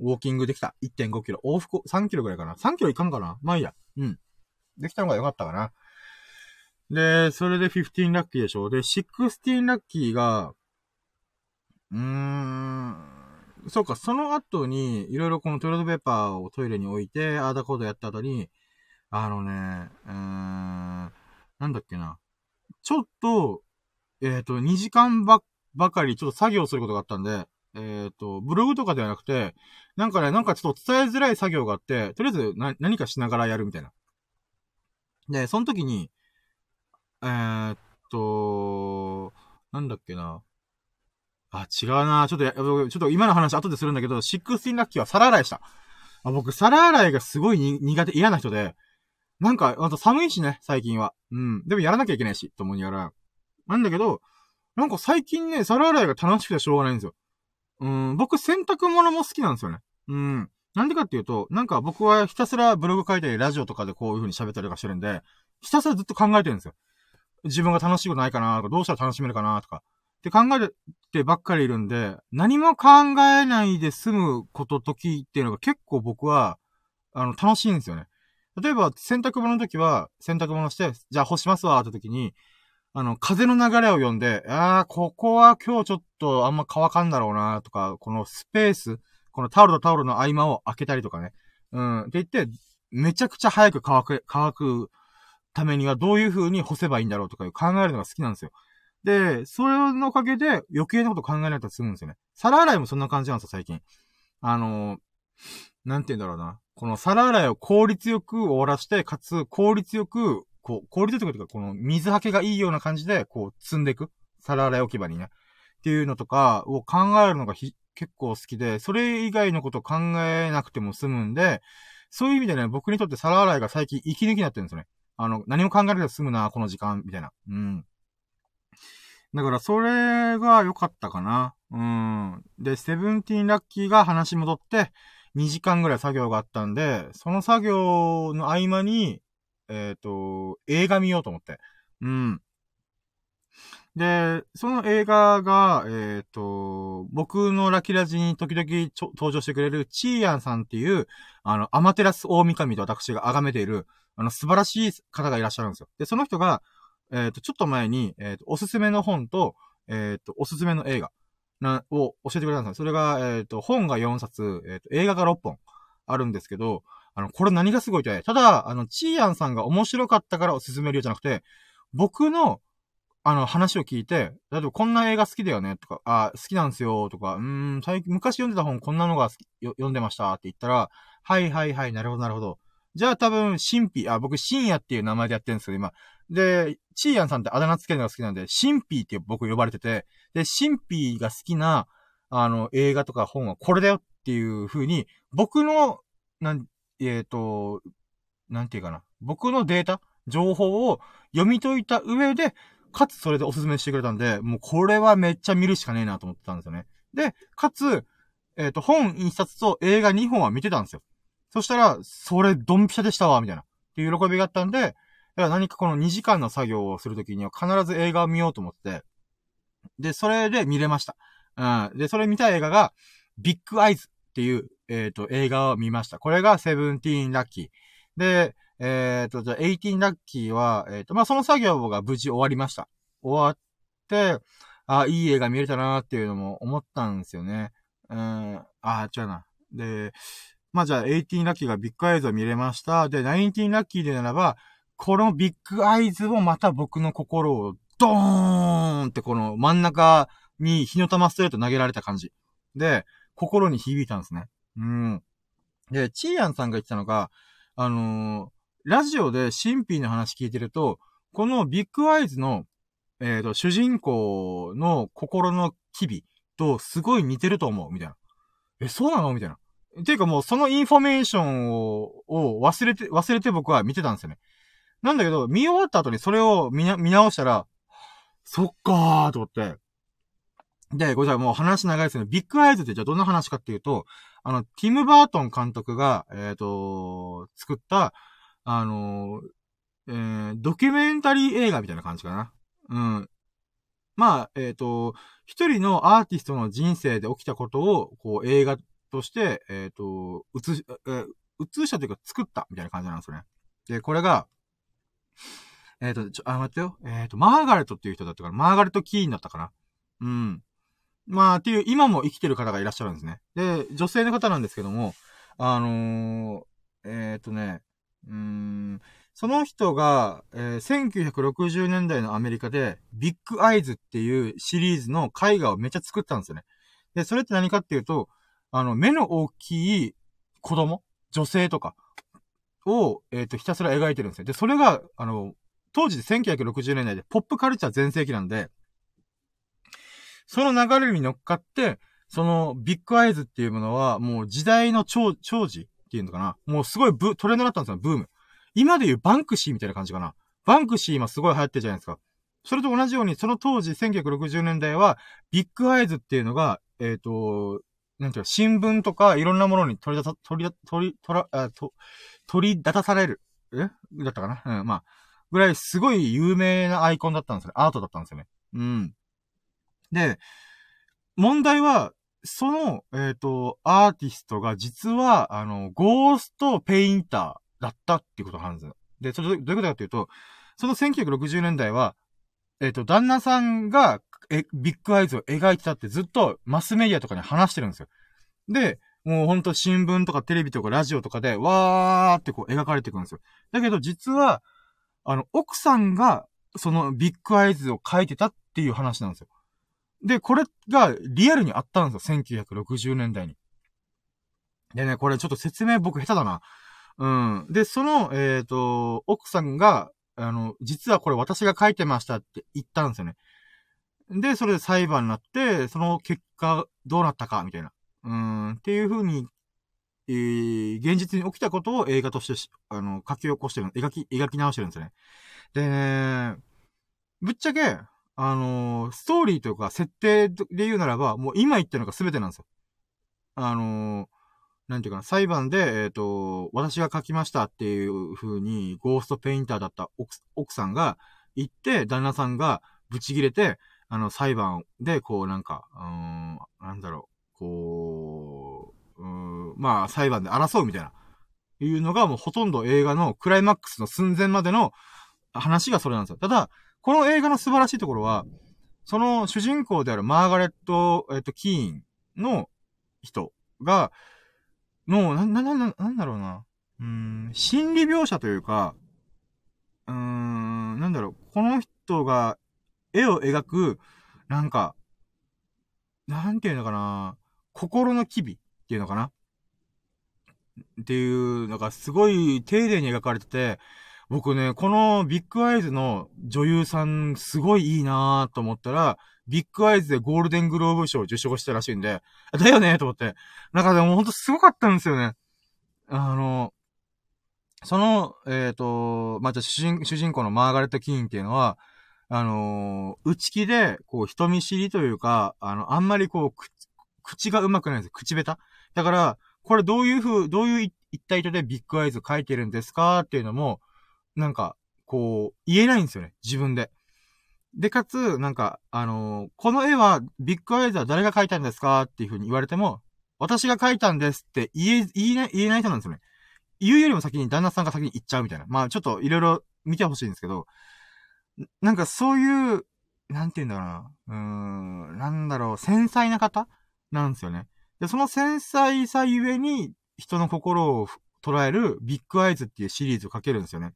ウォーキングできた。1.5キロ。往復3キロぐらいかな。3キロいかんかなまあいいや。うん。できたのが良かったかな。で、それで15ラッキーでしょ。で、16ラッキーが、うーん、そうか、その後に、いろいろこのトイレットペーパーをトイレに置いて、アーダコードやった後に、あのね、うーん、なんだっけな。ちょっと、えっ、ー、と、2時間ば、ばかりちょっと作業することがあったんで、えっ、ー、と、ブログとかではなくて、なんかね、なんかちょっと伝えづらい作業があって、とりあえずな、何かしながらやるみたいな。で、その時に、えー、っと、なんだっけな。あ、違うな。ちょっとちょっと今の話後でするんだけど、16ラッキーは皿洗いした。あ僕、皿洗いがすごい苦手、嫌な人で、なんか、あと寒いしね、最近は。うん。でもやらなきゃいけないし、と思いながら。なんだけど、なんか最近ね、皿洗いが楽しくてしょうがないんですよ。うん、僕洗濯物も好きなんですよね。うん。なんでかっていうと、なんか僕はひたすらブログ書いたり、ラジオとかでこういう風に喋ったりとかしてるんで、ひたすらずっと考えてるんですよ。自分が楽しいことないかなとか、どうしたら楽しめるかなとか。って考えてばっかりいるんで、何も考えないで済むこと時っていうのが結構僕は、あの、楽しいんですよね。例えば、洗濯物の時は、洗濯物して、じゃあ干しますわ、って時に、あの、風の流れを読んで、ああ、ここは今日ちょっとあんま乾かんだろうな、とか、このスペース、このタオルとタオルの合間を開けたりとかね。うん。って言って、めちゃくちゃ早く乾く、乾くためにはどういう風に干せばいいんだろうとかいう考えるのが好きなんですよ。で、それのおかげで余計なこと考えないと済むんですよね。皿洗いもそんな感じなんですよ、最近。あのー、なんて言うんだろうな。この皿洗いを効率よく終わらして、かつ効率よくこう、効率というか、この水はけがいいような感じで、こう、積んでいく。皿洗い置き場にね。っていうのとかを考えるのが結構好きで、それ以外のこと考えなくても済むんで、そういう意味でね、僕にとって皿洗いが最近息抜きになってるんですよね。あの、何も考えなくて済むな、この時間、みたいな。うん。だからそれが良かったかな。うん。で、セブンティーンラッキーが話戻って、2時間ぐらい作業があったんで、その作業の合間に、えっ、ー、と、映画見ようと思って。うん。で、その映画が、えっ、ー、と、僕のラキラジに時々登場してくれるチーヤンさんっていう、あの、アマテラス大神と私が崇めている、あの、素晴らしい方がいらっしゃるんですよ。で、その人が、えっ、ー、と、ちょっと前に、えっ、ー、と、おすすめの本と、えっ、と、おすすめの映画な、を教えてくれたんですよ。それが、えっ、と、本が4冊、えっ、と、映画が6本あるんですけど、あの、これ何がすごいって、ただ、あの、チーヤンさんが面白かったからおすすめるよじゃなくて、僕のあの、話を聞いて、例えばこんな映画好きだよねとか、あ、好きなんですよとか、うん、最近、昔読んでた本こんなのが読んでましたって言ったら、はいはいはい、なるほどなるほど。じゃあ多分、神秘、あ、僕、深夜っていう名前でやってるんですけど、今。で、チーヤンさんってあだ名つけるのが好きなんで、神秘って僕呼ばれてて、で、神秘が好きな、あの、映画とか本はこれだよっていう風に、僕の、なん、えっ、ー、と、なんていうかな。僕のデータ情報を読み解いた上で、かつそれでおすすめしてくれたんで、もうこれはめっちゃ見るしかねえなと思ってたんですよね。で、かつ、えっ、ー、と、本一冊と映画2本は見てたんですよ。そしたら、それドンピシャでしたわ、みたいな。っていう喜びがあったんで、だから何かこの2時間の作業をするときには必ず映画を見ようと思って、で、それで見れました。うん。で、それ見た映画が、ビッグアイズっていう、えっ、ー、と、映画を見ました。これがセブンティーンラッキー。で、えっ、ー、と、じゃあ、18ラッキーは、えっ、ー、と、まあ、その作業が無事終わりました。終わって、あ、いい映画見れたなーっていうのも思ったんですよね。うん、あ、違うな。で、まあ、じゃあ、18ラッキーがビッグアイズを見れました。で、19ラッキーでならば、このビッグアイズをまた僕の心をドーンってこの真ん中に火の玉ストレート投げられた感じ。で、心に響いたんですね。うん。で、チーヤンさんが言ってたのが、あのー、ラジオでシンピーの話聞いてると、このビッグアイズの、えっ、ー、と、主人公の心の機微とすごい似てると思う、みたいな。え、そうなの？みたいな。っていうかもうそのインフォメーションを、を忘れて、忘れて僕は見てたんですよね。なんだけど、見終わった後にそれを見な、見直したら、そっかーと思って。で、これじゃもう話長いですね。ビッグアイズってじゃあどんな話かっていうと、あの、ティム・バートン監督が、えっ、と、作った、あのえー、ドキュメンタリー映画みたいな感じかな。うん。まあ、えっ、と、一人のアーティストの人生で起きたことを、こう、映画として、えっ、と、映し、えー、映したというか作ったみたいな感じなんですよね。で、これが、えっ、と、ちょ、あ、待ってよ。えっ、と、マーガレットっていう人だったから、マーガレット・キーンだったかな。うん。まあ、っていう、今も生きてる方がいらっしゃるんですね。で、女性の方なんですけども、あのー、えっ、とね、うん、その人が、えー、1960年代のアメリカで、ビッグアイズっていうシリーズの絵画をめっちゃ作ったんですよね。で、それって何かっていうと、あの、目の大きい子供？女性とかを、えっ、ー、と、ひたすら描いてるんですよ。で、それが、あの、当時1960年代でポップカルチャー全盛期なんで、その流れに乗っかって、そのビッグアイズっていうものは、もう時代の長、長寿っていうのかな。もうすごいブ、トレンドだったんですよ、ブーム。今で言うバンクシーみたいな感じかな。バンクシー今すごい流行ってるじゃないですか。それと同じように、その当時、1960年代は、ビッグアイズっていうのが、えっ、ー、と、なんていうか、新聞とかいろんなものに取り出さ、取り、取り、取ら、あ、と、取り出される。え？だったかな？うん、まあ。ぐらいすごい有名なアイコンだったんですよ。アートだったんですよね。うん。で、問題は、その、えっ、ー、と、アーティストが実は、あの、ゴーストペインターだったっていうことなんですよ。で、それどういうことかっていうと、その1960年代は、えっ、ー、と、旦那さんが、え、ビッグアイズを描いてたってずっとマスメディアとかに話してるんですよ。で、もうほんと新聞とかテレビとかラジオとかで、わーってこう描かれていくんですよ。だけど実は、あの、奥さんが、そのビッグアイズを描いてたっていう話なんですよ。で、これがリアルにあったんですよ。1960年代に。でね、これちょっと説明僕下手だな。うん。で、その、えっ、ー、と、奥さんが、あの、実はこれ私が書いてましたって言ったんですよね。で、それで裁判になって、その結果どうなったか、みたいな。うん、っていう風に、えー、現実に起きたことを映画としてあの、書き起こしてる、描き、描き直してるんですよね。でね、ぶっちゃけ、あのー、ストーリーとか設定で言うならば、もう今言ってるのが全てなんですよ。あのー、なんていうかな、裁判で、えっ、ー、と、私が書きましたっていう風に、ゴーストペインターだった奥さんが言って、旦那さんがブチ切れて、あの、裁判で、こう、なんか、うん、なんだろう、こう、うん、まあ、裁判で争うみたいな、いうのがもうほとんど映画のクライマックスの寸前までの話がそれなんですよ。ただ、この映画の素晴らしいところは、その主人公であるマーガレット、えっ、と、キーンの人が、の、な、な、な、なんだろうな。うん、心理描写というか、うーん、なんだろう、この人が絵を描く、なんか、なんていうのかな、心の機微っていうのかな？っていう、なんかすごい丁寧に描かれてて、僕ね、このビッグアイズの女優さんすごいいいなぁと思ったら、ビッグアイズでゴールデングローブ賞を受賞したらしいんで、だよねと思って。なんかでもほんとすごかったんですよね。あの、その、えっ、ー、と、まあ、じゃ主人、主人公のマーガレット・キーンっていうのは、あのー、内気で、こう、人見知りというか、あの、あんまりこう、口が上手くないんですよ。口下手。だから、これどういう風、どういう一体とでビッグアイズ書いてるんですかっていうのも、なんか、こう、言えないんですよね。自分で。で、かつ、なんか、あのー、この絵は、ビッグアイズは誰が描いたんですかっていう風に言われても、私が描いたんですって言え、言えない、言えない人なんですよね。言うよりも先に旦那さんが先に言っちゃうみたいな。まあ、ちょっといろいろ見てほしいんですけど、なんかそういう、なんて言うんだろうな。うーん、なんだろう、繊細な方なんですよね。で、その繊細さゆえに、人の心を捉えるビッグアイズっていうシリーズを書けるんですよね。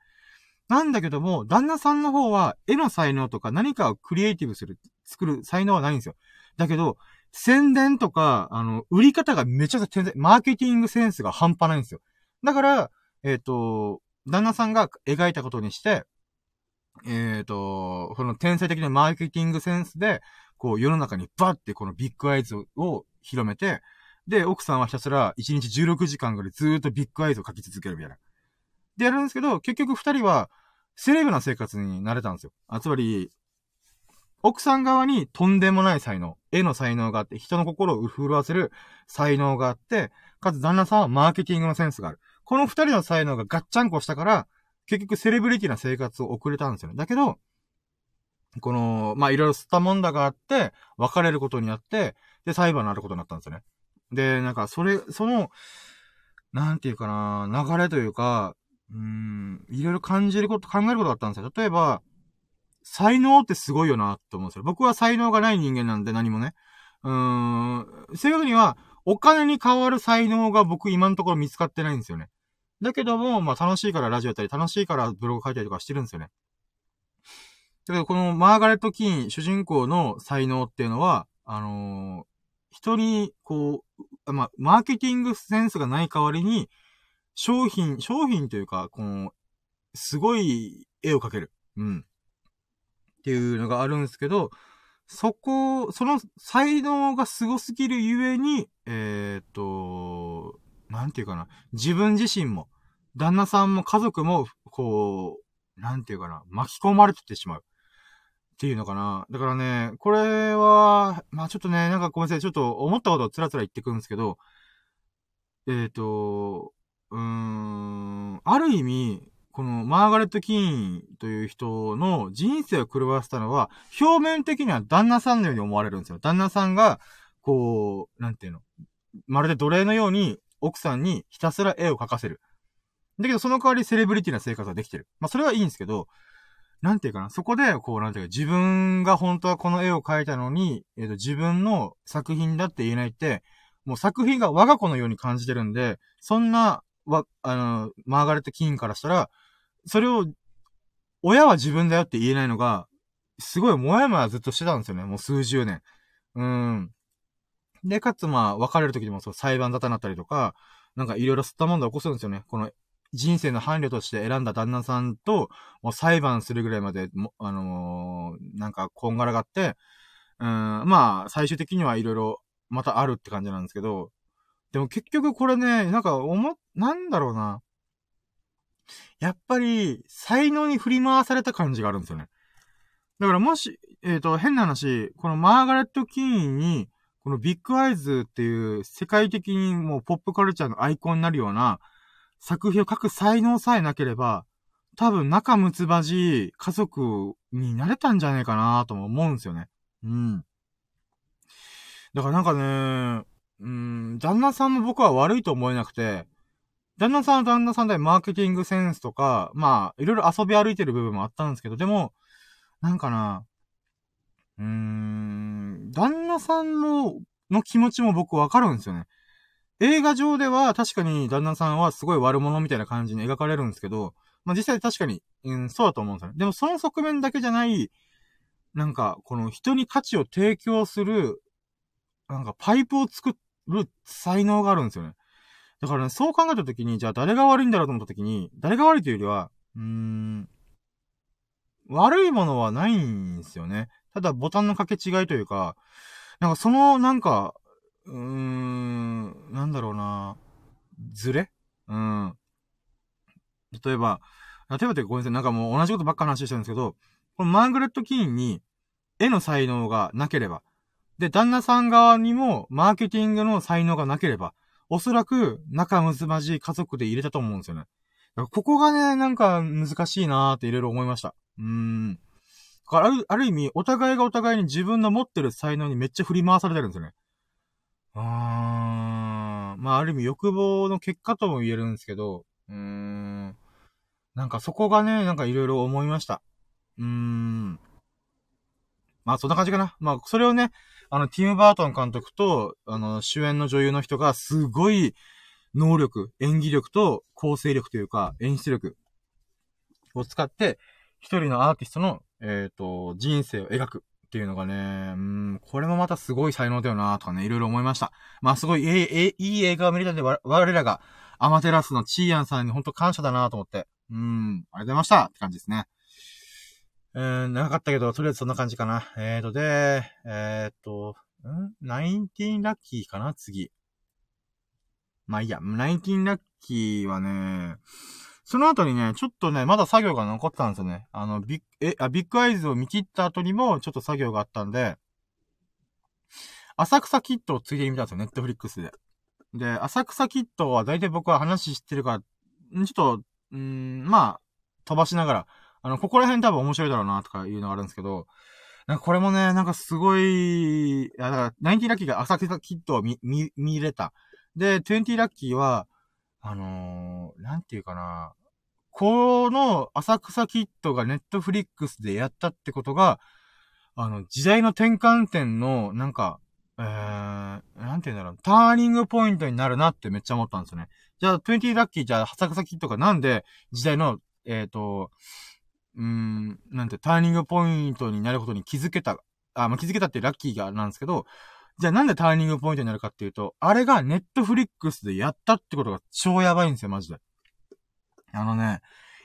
なんだけども、旦那さんの方は絵の才能とか何かをクリエイティブする、作る才能はないんですよ。だけど、宣伝とか、あの、売り方がめちゃくちゃ天才、マーケティングセンスが半端ないんですよ。だから、えっ、ー、と、旦那さんが描いたことにして、えっ、ー、と、この天才的なマーケティングセンスで、こう世の中にバッてこのビッグアイズを広めて、で、奥さんはひたすら1日16時間ぐらいずーっとビッグアイズを描き続けるみたいな。でやるんですけど、結局二人は、セレブな生活になれたんですよ。あ、つまり、奥さん側にとんでもない才能、絵の才能があって、人の心を震わせる才能があって、かつ旦那さんはマーケティングのセンスがある。この二人の才能がガッチャンコしたから、結局セレブリティな生活を送れたんですよね。だけど、この、まあ、いろいろ吸ったもんだがあって、別れることになって、で、裁判になることになったんですよね。で、なんか、それ、その、なんていうかな、流れというか、うん、いろいろ感じること、考えることがあったんですよ。例えば、才能ってすごいよなって思うんですよ。僕は才能がない人間なんで何もね。うーん、正確には、お金に変わる才能が僕今のところ見つかってないんですよね。だけども、まあ楽しいからラジオやったり、楽しいからブログ書いたりとかしてるんですよね。だけどこのマーガレット・キーン、主人公の才能っていうのは、あのー、人に、こう、まあ、マーケティングセンスがない代わりに、商品、商品というか、この、すごい絵を描ける。うん。っていうのがあるんですけど、そこ、その才能が凄すぎるゆえに、えっ、と、なんていうかな。自分自身も、旦那さんも家族も、こう、なんていうかな。巻き込まれてってしまう。っていうのかな。だからね、これは、まあちょっとね、なんかごめんなさい。ちょっと思ったことをつらつら言ってくるんですけど、えっ、ー、と、うーん、ある意味、このマーガレット・キーンという人の人生を狂わせたのは、表面的には旦那さんのように思われるんですよ。旦那さんが、こう、なんていうの、まるで奴隷のように奥さんにひたすら絵を描かせる。だけどその代わりセレブリティな生活はできてる。まあそれはいいんですけど、なんていうかな、そこで、こう、なんていうか、自分が本当はこの絵を描いたのに、えっ、ー、と、自分の作品だって言えないって、もう作品が我が子のように感じてるんで、そんなは、あの、マーガレット・キーンからしたら、それを、親は自分だよって言えないのが、すごいもやもやずっとしてたんですよね。もう数十年。うん。で、かつまあ、別れる時にもそう裁判沙汰になったりとか、なんかいろいろ吸ったもんだ起こすんですよね。この人生の伴侶として選んだ旦那さんと、もう裁判するぐらいまで、もあのー、なんかこんがらがって、うん、まあ、最終的にはいろいろまたあるって感じなんですけど、でも結局これね、なんか思、なんだろうな。やっぱり、才能に振り回された感じがあるんですよね。だからもし、えっ、ー、と、変な話、このマーガレット・キーンに、このビッグアイズっていう世界的にもうポップカルチャーのアイコンになるような作品を書く才能さえなければ、多分仲睦まじい家族になれたんじゃないかなとも思うんですよね。うん。だからなんかね、うん、旦那さんも僕は悪いと思えなくて、旦那さんは旦那さんでマーケティングセンスとか、まあ、いろいろ遊び歩いてる部分もあったんですけど、でも、なんかな、うーん、旦那さんの、の気持ちも僕わかるんですよね。映画上では確かに旦那さんはすごい悪者みたいな感じに描かれるんですけど、まあ実際確かに、うん、そうだと思うんですよね。でもその側面だけじゃない、なんか、この人に価値を提供する、なんかパイプを作る才能があるんですよね。だからね、そう考えたときに、じゃあ誰が悪いんだろうと思ったときに、誰が悪いというよりは、うーん、悪いものはないんですよね。ただボタンの掛け違いというか、なんかその、なんか、うーん、なんだろうな、ずれうん。例えば、例えばってごめんなさい、なんかもう同じことばっか話してるんですけど、このマーグレット・キーンに絵の才能がなければ、で、旦那さん側にもマーケティングの才能がなければ、おそらく仲睦まじい家族で入れたと思うんですよね。ここがね、なんか難しいなーっていろいろ思いました。うーん。ある、ある意味、お互いがお互いに自分の持ってる才能にめっちゃ振り回されてるんですよね。あー、まあ、ある意味欲望の結果とも言えるんですけど、うーん。なんかそこがね、なんかいろいろ思いました。うーん。まあ、そんな感じかな。まあ、それをね、あの、ティム・バートン監督と、あの、主演の女優の人が、すごい、能力、演技力と構成力というか、演出力を使って、一人のアーティストの、えっ、ー、と、人生を描くっていうのがね、うん、これもまたすごい才能だよなとかね、いろいろ思いました。まあすごい、ええ、いい映画を見れたんで、我らが、アマテラスのチーアンさんに本当感謝だなと思って。うん、ありがとうございましたって感じですね。えー、長かったけど、とりあえずそんな感じかな。えーと、で、えーと、んナインティンラッキーかな次。まあいいや、ナインティンラッキーはね、その後にね、ちょっとね、まだ作業が残ったんですよね。あの、ビッ、え、あ、ビッグアイズを見切った後にも、ちょっと作業があったんで、浅草キットをついでみたんですよ、ネットフリックスで。で、浅草キットは大体僕は話知ってるから、ちょっと、んーまあ、飛ばしながら、あの、ここら辺多分面白いだろうな、とかいうのがあるんですけど、なんかこれもね、なんかすごい、いや、だから、 ninety ラッキーが浅草キッドを見、見、見れた。で、 twenty ラッキーは、あのー、なんていうかな、この浅草キッドがネットフリックスでやったってことが、あの、時代の転換点の、なんか、えー、なんて言うんだろう、ターニングポイントになるなってめっちゃ思ったんですよね。じゃあ、20ラッキーじゃあ、浅草キットがなんで時代の、えっ、ー、と、うん、なんて、ターニングポイントになることに気づけた、あ、まあ、気づけたってラッキーがなんですけど、じゃあなんでターニングポイントになるかっていうと、あれがネットフリックスでやったってことが超やばいんですよ、マジで。あのね、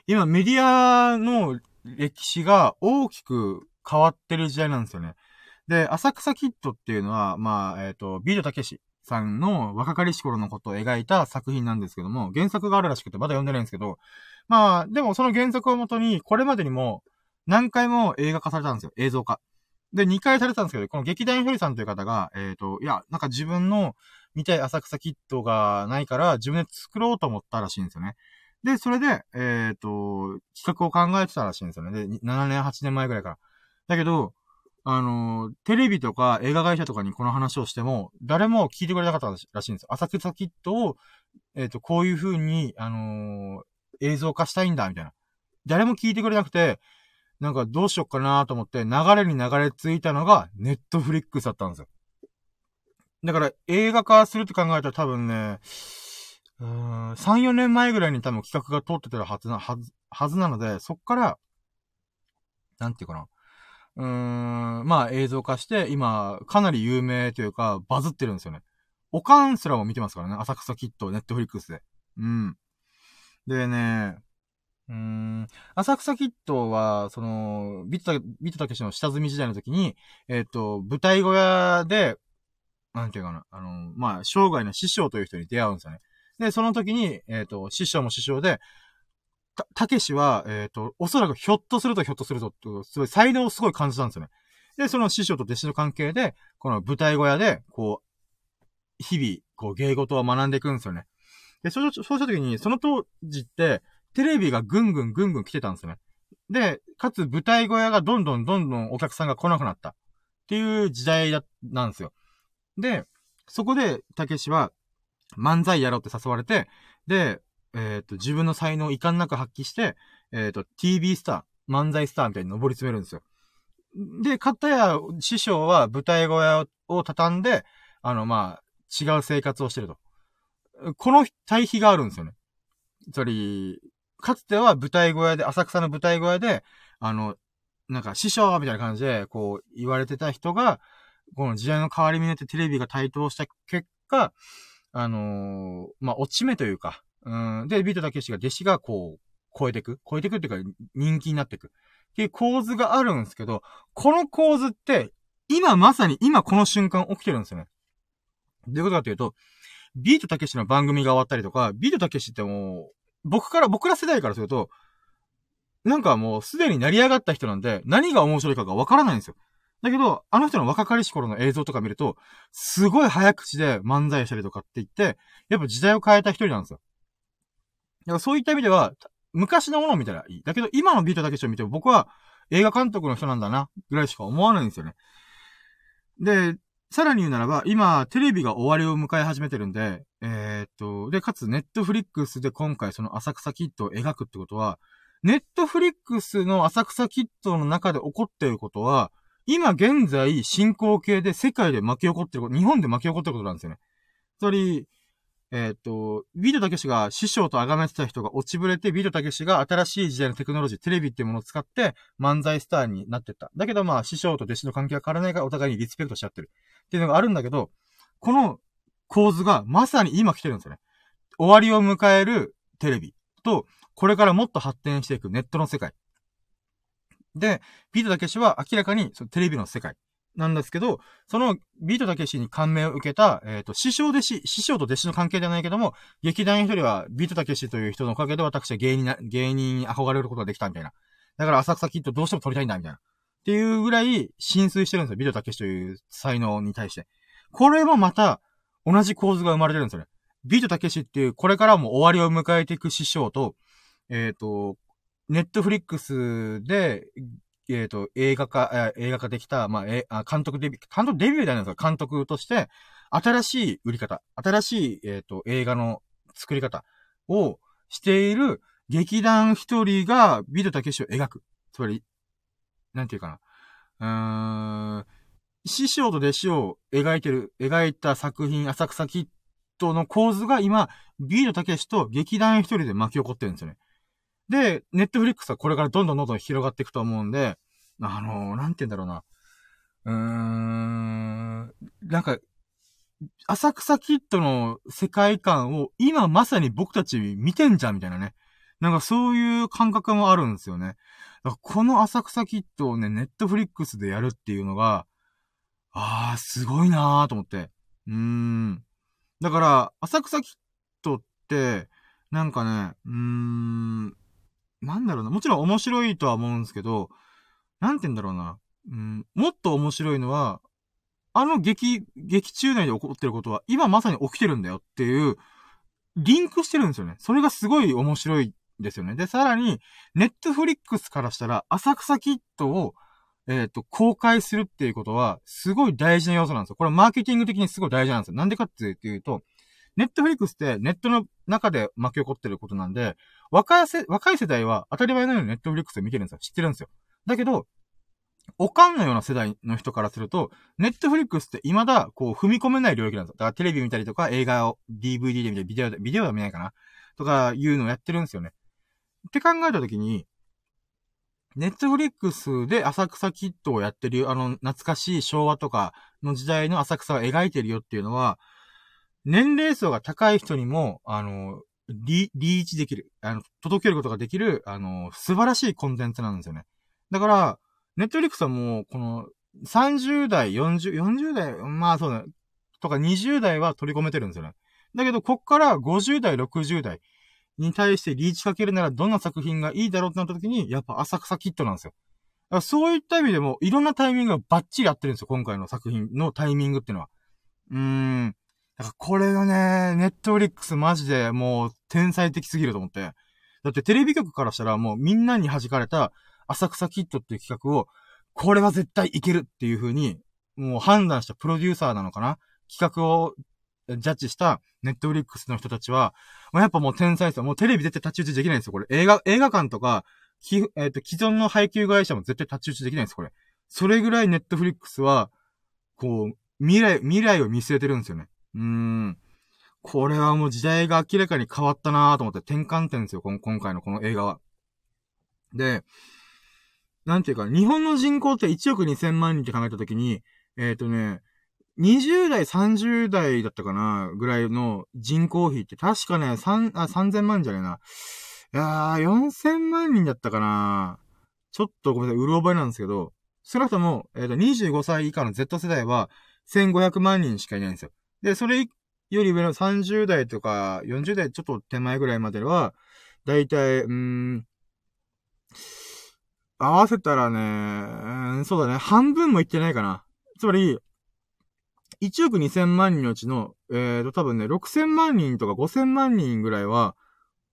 今メディアの歴史が大きく変わってる時代なんですよね。で、浅草キッドっていうのは、まあ、えっ、ー、と、ビートたけしさんの若かりし頃のことを描いた作品なんですけども、原作があるらしくてまだ読んでないんですけど、まあ、でもその原作をもとに、これまでにも何回も映画化されたんですよ。映像化。で、2回されたんですけど、この劇団ひとりさんという方が、えっ、ー、と、いや、なんか自分の見たい浅草キットがないから、自分で作ろうと思ったらしいんですよね。で、それで、えっ、ー、と、企画を考えてたらしいんですよね。で、7年、8年前ぐらいから。だけど、あの、テレビとか映画会社とかにこの話をしても、誰も聞いてくれなかったらしいんですよ。浅草キットを、えっ、ー、と、こういう風に、あの映像化したいんだ、みたいな。誰も聞いてくれなくて、なんかどうしよっかなと思って、流れに流れ着いたのが、ネットフリックスだったんですよ。だから、映画化するって考えたら多分ね、うーん、3、4年前ぐらいに多分企画が通ってたはずな、はず、はずなので、そっから、なんていうかな。うーん、まあ映像化して、今、かなり有名というか、バズってるんですよね。おかんすらも見てますからね。浅草キット、ネットフリックスで。うん。でね、うん、浅草キッドは、その、ビット、ビトたけしの下積み時代の時に、えっ、ー、と、舞台小屋で、なんていうかな、あの、まあ、生涯の師匠という人に出会うんですよね。で、その時に、えっ、ー、と、師匠も師匠で、た、たけしは、えっ、ー、と、おそらくひょっとするとひょっとすると、すごい才能をすごい感じたんですよね。で、その師匠と弟子の関係で、この舞台小屋で、こう、日々、こう、芸事を学んでいくんですよね。で、そうそうした時に、その当時って、テレビがぐんぐんぐんぐん来てたんですよね。で、かつ舞台小屋がどんどんどんどんお客さんが来なくなった。っていう時代だ、なんですよ。で、そこで、たけしは、漫才やろうって誘われて、で、えっ、ー、と、自分の才能を遺憾なく発揮して、えっ、ー、と、TV スター、漫才スターみたいに登り詰めるんですよ。で、かたや、師匠は舞台小屋を畳んで、あの、まあ、違う生活をしてると。この対比があるんですよね。つまり、かつては舞台小屋で、浅草の舞台小屋で、あの、なんか師匠みたいな感じで、こう、言われてた人が、この時代の変わり目によってテレビが台頭した結果、あのー、まあ、落ち目というか、うん、で、ビートたけしが弟子がこう、超えてく超えてくっていうか、人気になってく。っていう構図があるんですけど、この構図って、今まさに今この瞬間起きてるんですよね。どういうことかというと、ビートたけしの番組が終わったりとか、ビートたけしってもう、僕から、僕ら世代からすると、なんかもうすでに成り上がった人なんで、何が面白いかがわからないんですよ。だけど、あの人の若かりし頃の映像とか見ると、すごい早口で漫才したりとかって言って、やっぱ時代を変えた一人なんですよ。だからそういった意味では、昔のものを見たらいい。だけど、今のビートたけしを見ても僕は映画監督の人なんだな、ぐらいしか思わないんですよね。で、さらに言うならば、今、テレビが終わりを迎え始めてるんで、えー、っと、で、かつ、ネットフリックスで今回その浅草キッドを描くってことは、ネットフリックスの浅草キッドの中で起こっていることは、今現在進行形で世界で巻き起こってること、日本で巻き起こってることなんですよね。つまり、えっ、と、ビートたけしが師匠と崇めてた人が落ちぶれて、ビートたけしが新しい時代のテクノロジー、テレビっていうものを使って漫才スターになってった。だけどまあ、師匠と弟子の関係は変わらないからお互いにリスペクトしちゃってる。っていうのがあるんだけど、この構図がまさに今来てるんですよね。終わりを迎えるテレビと、これからもっと発展していくネットの世界。で、ビートたけしは明らかにそのテレビの世界。なんですけど、そのビートたけしに感銘を受けた、えっ、ー、と、師匠弟子、師匠と弟子の関係ではないけども、劇団ひとりはビートたけしという人のおかげで私は芸人な、芸人に憧れることができたみたいな。だから浅草キッドどうしても撮りたいんだみたいな。っていうぐらい心酔してるんですよ。ビートたけしという才能に対して。これもまた、同じ構図が生まれてるんですよね。ビートたけしっていう、これからも終わりを迎えていく師匠と、えっ、ー、と、ネットフリックスでえっ、ー、と、映画化、映画化できた、まあ、え、あ監督デビュー、監督デビューじゃないですか、監督として、新しい売り方、新しい、えっ、ー、と、映画の作り方をしている劇団一人がビートたけしを描く。つまり、なんていうかな。うーん、師匠と弟子を描いてる、描いた作品、浅草キッドの構図が今、ビートたけしと劇団一人で巻き起こってるんですよね。で、ネットフリックスはこれからどんどんどんどん広がっていくと思うんで、あのー、なんて言うんだろうな。うーん、なんか、浅草キッドの世界観を今まさに僕たち見てんじゃんみたいなね。なんかそういう感覚もあるんですよね。この浅草キッドをね、ネットフリックスでやるっていうのが、あー、すごいなーと思って。うーん。だから、浅草キッドって、なんかね、うーん、なんだろうな。もちろん面白いとは思うんですけど、なんて言うんだろうな。うん、もっと面白いのは、あの劇、劇中内で起こってることは、今まさに起きてるんだよっていう、リンクしてるんですよね。それがすごい面白いですよね。で、さらに、ネットフリックスからしたら、浅草キットを、えっ、ー、と、公開するっていうことは、すごい大事な要素なんですよ。これマーケティング的にすごい大事なんですよ。なんでかっていうと、ネットフリックスってネットの中で巻き起こってることなんで、若い世、若い世代は当たり前のようにネットフリックスを見てるんですよ。知ってるんですよ。だけど、おかんのような世代の人からすると、ネットフリックスって未だ、こう、踏み込めない領域なんですよ。だからテレビ見たりとか、映画を DVD で見たり、ビデオで、ビデオは見ないかなとか、いうのをやってるんですよね。って考えたときに、ネットフリックスで浅草キッドをやってる、あの、懐かしい昭和とかの時代の浅草を描いてるよっていうのは、年齢層が高い人にも、あの、リ、リーチできる、あの、届けることができる、あの、素晴らしいコンテンツなんですよね。だから、ネットフリックスはもう、この、30代、40、40代、まあそうだ、とか20代は取り込めてるんですよね。だけど、こっから50代、60代に対してリーチかけるならどんな作品がいいだろうってなった時に、やっぱ浅草キットなんですよ。そういった意味でも、いろんなタイミングがバッチリ合ってるんですよ、今回の作品のタイミングっていうのは。うーん。だからこれがね、ネットフリックスマジでもう天才的すぎると思って。だってテレビ局からしたらもうみんなに弾かれた浅草キットっていう企画を、これは絶対いけるっていう風に、もう判断したプロデューサーなのかな？企画をジャッジしたネットフリックスの人たちは、まあ、やっぱもう天才ですよ。もうテレビ出て立ち打ちできないんですよ、これ。映画、映画館とか、き、えっ、ー、と、既存の配給会社も絶対立ち打ちできないんです、これ。それぐらいネットフリックスは、こう、未来、未来を見据えてるんですよね。うーん。これはもう時代が明らかに変わったなぁと思って転換点ですよ、この今回のこの映画は。で、なんていうか、日本の人口って1億2000万人って考えたときに、えっ、ー、とね、20代、30代だったかなぐらいの人口比って確かね、3、あ、3000万じゃねえな。いやー、4000万人だったかなちょっとごめんなさい、うる覚えなんですけど、少なくとも、えっ、ー、と、25歳以下の Z 世代は1500万人しかいないんですよ。で、それより上の30代とか40代ちょっと手前ぐらいまでは、だいたい、うーん、合わせたらね、うんそうだね、半分もいってないかな。つまり、1億2000万人のうちの、えーと、多分ね、6000万人とか5000万人ぐらいは、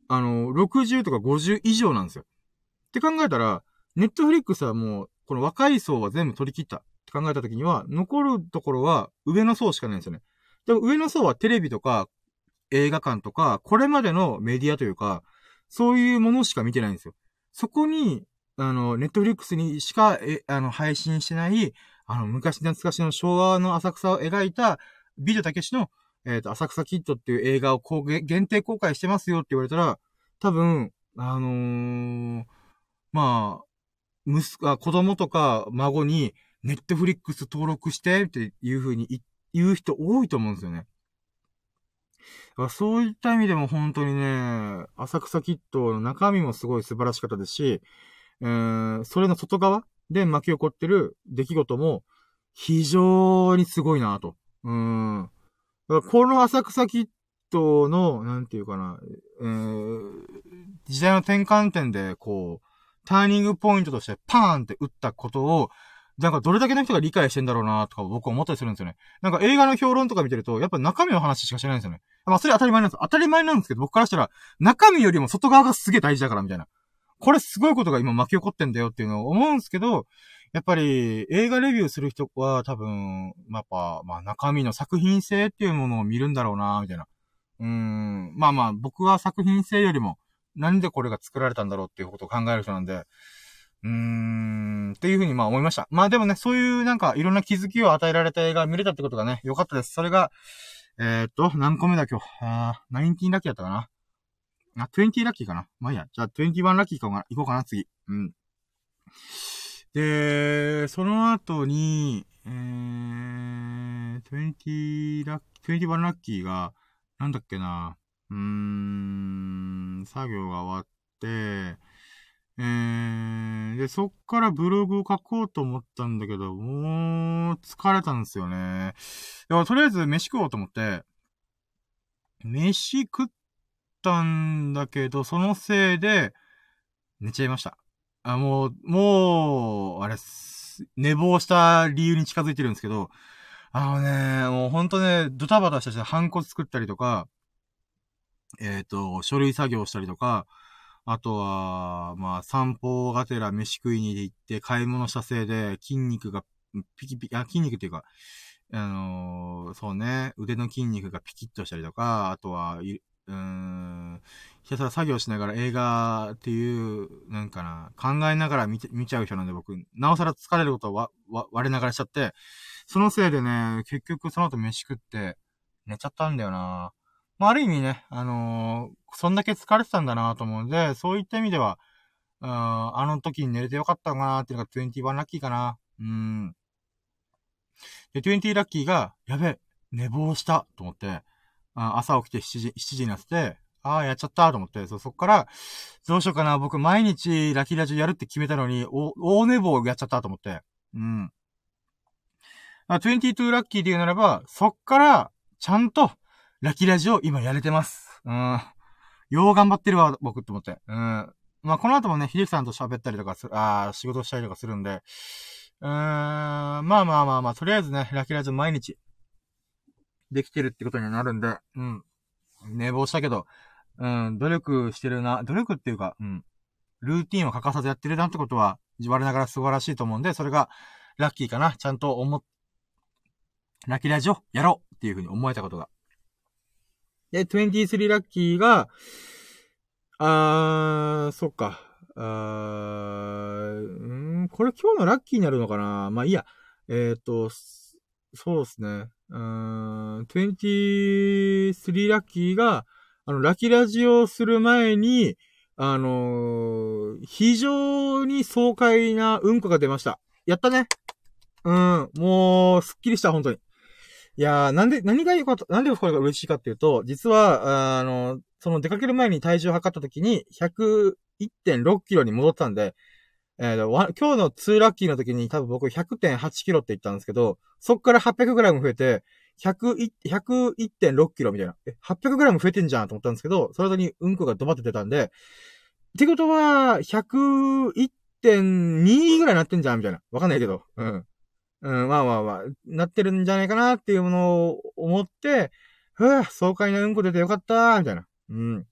あの、60とか50以上なんですよ。って考えたら、ネットフリックスはもう、この若い層は全部取り切ったって考えた時には、残るところは上の層しかないんですよね。でも上の層はテレビとか映画館とか、これまでのメディアというか、そういうものしか見てないんですよ。そこに、あの、ネットフリックスにしか、え、あの、配信してない、あの、昔懐かしの昭和の浅草を描いた、美女たけしの、えっ、ー、と、浅草キッドっていう映画をこう、限定公開してますよって言われたら、多分、あのー、まあ、息子、子供とか孫に、ネットフリックス登録してっていう風に言言う人多いと思うんですよね。そういった意味でも本当にね、浅草キットの中身もすごい素晴らしかったですし、えー、それの外側で巻き起こってる出来事も非常にすごいなと。うん。この浅草キットの、なんていうかな、えー、時代の転換点で、こう、ターニングポイントとしてパーンって打ったことを、なんかどれだけの人が理解してんだろうなとか僕は思ったりするんですよね。なんか映画の評論とか見てると、やっぱ中身の話しかしないんですよね。まあそれ当たり前なんです。当たり前なんですけど、僕からしたら、中身よりも外側がすげえ大事だからみたいな。これすごいことが今巻き起こってんだよっていうのを思うんですけど、やっぱり映画レビューする人は多分、やっぱ、まあ中身の作品性っていうものを見るんだろうなみたいな。うん。まあまあ僕は作品性よりも、なんでこれが作られたんだろうっていうことを考える人なんで、うーん、っていうふうにまあ思いました。まあでもね、そういうなんかいろんな気づきを与えられた映画見れたってことがね、良かったです。それが、えー、っと、何個目だ今日？あー、19ラッキーだったかな。あ、20ラッキーかな。まあいいや。じゃあ21ラッキーか行こうかな、次。うん。で、その後に、えー、20ラッキー、21ラッキーが、なんだっけな。うーん、作業が終わって、えー、で、そっからブログを書こうと思ったんだけど、もう、疲れたんですよね。だからとりあえず飯食おうと思って、飯食ったんだけど、そのせいで、寝ちゃいました。あ、もう、もう、あれ、寝坊した理由に近づいてるんですけど、あのね、もうほんとね、ドタバタしたし、ハンコ作ったりとか、えっ、ー、と、書類作業したりとか、あとは、まあ、散歩がてら飯食いに行って買い物したせいで筋肉がピキピキ、あ、筋肉っていうか、あのー、そうね、腕の筋肉がピキッとしたりとか、あとは、うーん、ひたすら作業しながら映画っていう、なんかな、考えながら見見ちゃう人なんで僕、なおさら疲れることをわ、わ、割れながらしちゃって、そのせいでね、結局その後飯食って、寝ちゃったんだよなまあ、ある意味ね、あのー、そんだけ疲れてたんだなと思うんで、そういった意味では、うん、あの時に寝れてよかったかなっていうのが21ラッキーかな。うん。で、20ラッキーが、やべ、寝坊したと思って、朝起きて7時、7時になってて、ああ、やっちゃったと思って、そ、そっから、どうしようかな、僕毎日ラキラジオやるって決めたのに、お、大寝坊やっちゃったと思って。うん。あ、22ラッキーで言うならば、そっから、ちゃんと、ラキラジオ今やれてます。うん。よう頑張ってるわ、僕って思って。うん。まあ、この後もね、秀樹さんと喋ったりとかする、ああ仕事したりとかするんで、うーん、まあまあまあまあ、とりあえずね、ラキラジオ毎日、できてるってことになるんで、うん。寝坊したけど、うん、努力してるな、努力っていうか、うん。ルーティンを欠かさずやってるなってことは、我ながら素晴らしいと思うんで、それが、ラッキーかな。ちゃんと思っ、ラッキーラジオやろうっていうふうに思えたことが。で、23ラッキーが、あー、そっか。あー、んーこれ今日のラッキーになるのかなまあいいや。えっ、ー、と、そうですね。うーん、23ラッキーが、あの、ラキラジオする前に、あのー、非常に爽快なうんこが出ました。やったね。うん、もう、すっきりした、本当に。いやー、なんで、何が良かった、なんでこれが嬉しいかっていうと、実は、あの、その出かける前に体重を測った時に、101.6キロに戻ったんで、えー、今日の2ラッキーの時に多分僕100.8キロって言ったんですけど、そっから800グラム増えて、101、101.6キロみたいな。え、800グラム増えてんじゃんと思ったんですけど、それにうんこがドバって出たんで、ってことは、101.2ぐらいなってんじゃんみたいな。わかんないけど。うん。うん、まあまあまあ、なってるんじゃないかなっていうものを思って、ふぅ、爽快なうんこ出てよかったみたいな。うん。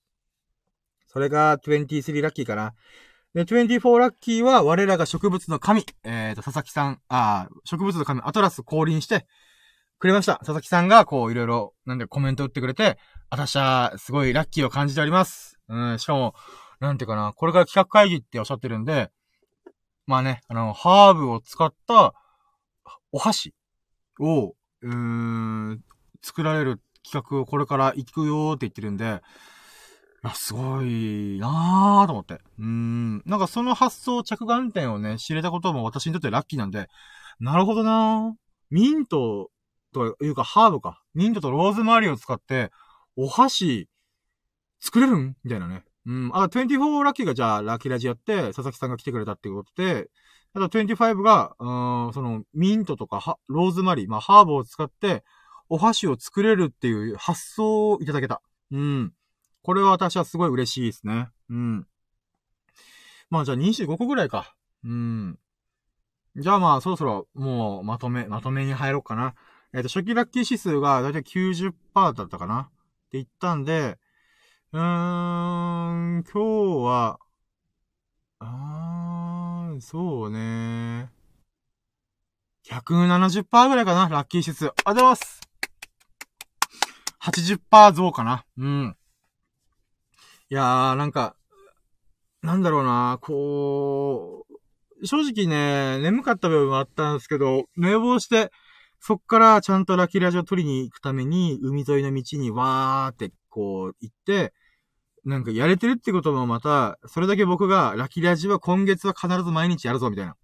それが23ラッキーかな。で、24ラッキーは我らが植物の神、えっ、ー、と、佐々木さん、あ植物の神、アトラス降臨して、くれました。佐々木さんが、こう、いろいろ、なんでコメント打ってくれて、私は、すごいラッキーを感じております。うん、しかも、なんていうかな、これから企画会議っておっしゃってるんで、まあね、あの、ハーブを使った、お箸を、うーん、作られる企画をこれから行くよーって言ってるんで、あ、すごいなーと思って。うん。なんかその発想着眼点をね、知れたことも私にとってラッキーなんで、なるほどなーミントというかハーブか。ミントとローズマリーを使って、お箸、作れるん？みたいなね。うん。あ、24ラッキーがじゃあラッキーラジやって、佐々木さんが来てくれたっていうことで、あと25が、うん、その、ミントとかローズマリー、まあ、ハーブを使って、お箸を作れるっていう発想をいただけた。うん。これは私はすごい嬉しいですね。うん。まあじゃあ25個ぐらいか。うん。じゃあまあそろそろもうまとめ、まとめに入ろうかな。えっ、ー、と、初期ラッキー指数がだいたい90%だったかなって言ったんで、うーん、今日は、あー、そうね。170%ぐらいかな、ラッキー指数。ありがとうございます。80%増かな。うん。いやー、なんか、なんだろうな、こう、正直ね、眠かった部分もあったんですけど、寝坊して、そっからちゃんとラキラジを取りに行くために、海沿いの道にわーってこう行って、なんかやれてるってこともまた、それだけ僕がラキラジは今月は必ず毎日やるぞみたいな。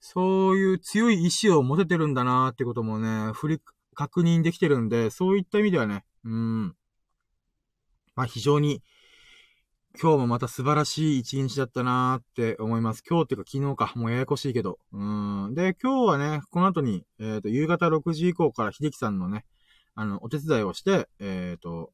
そういう強い意志を持ててるんだなーってこともね、振り、確認できてるんで、そういった意味ではね、うん。まあ非常に、今日もまた素晴らしい一日だったなーって思います。今日っていうか昨日か。もうややこしいけど。うん。で、今日はね、この後に、えっ、ー、と、夕方6時以降から秀樹さんのね、あの、お手伝いをして、えっ、ー、と、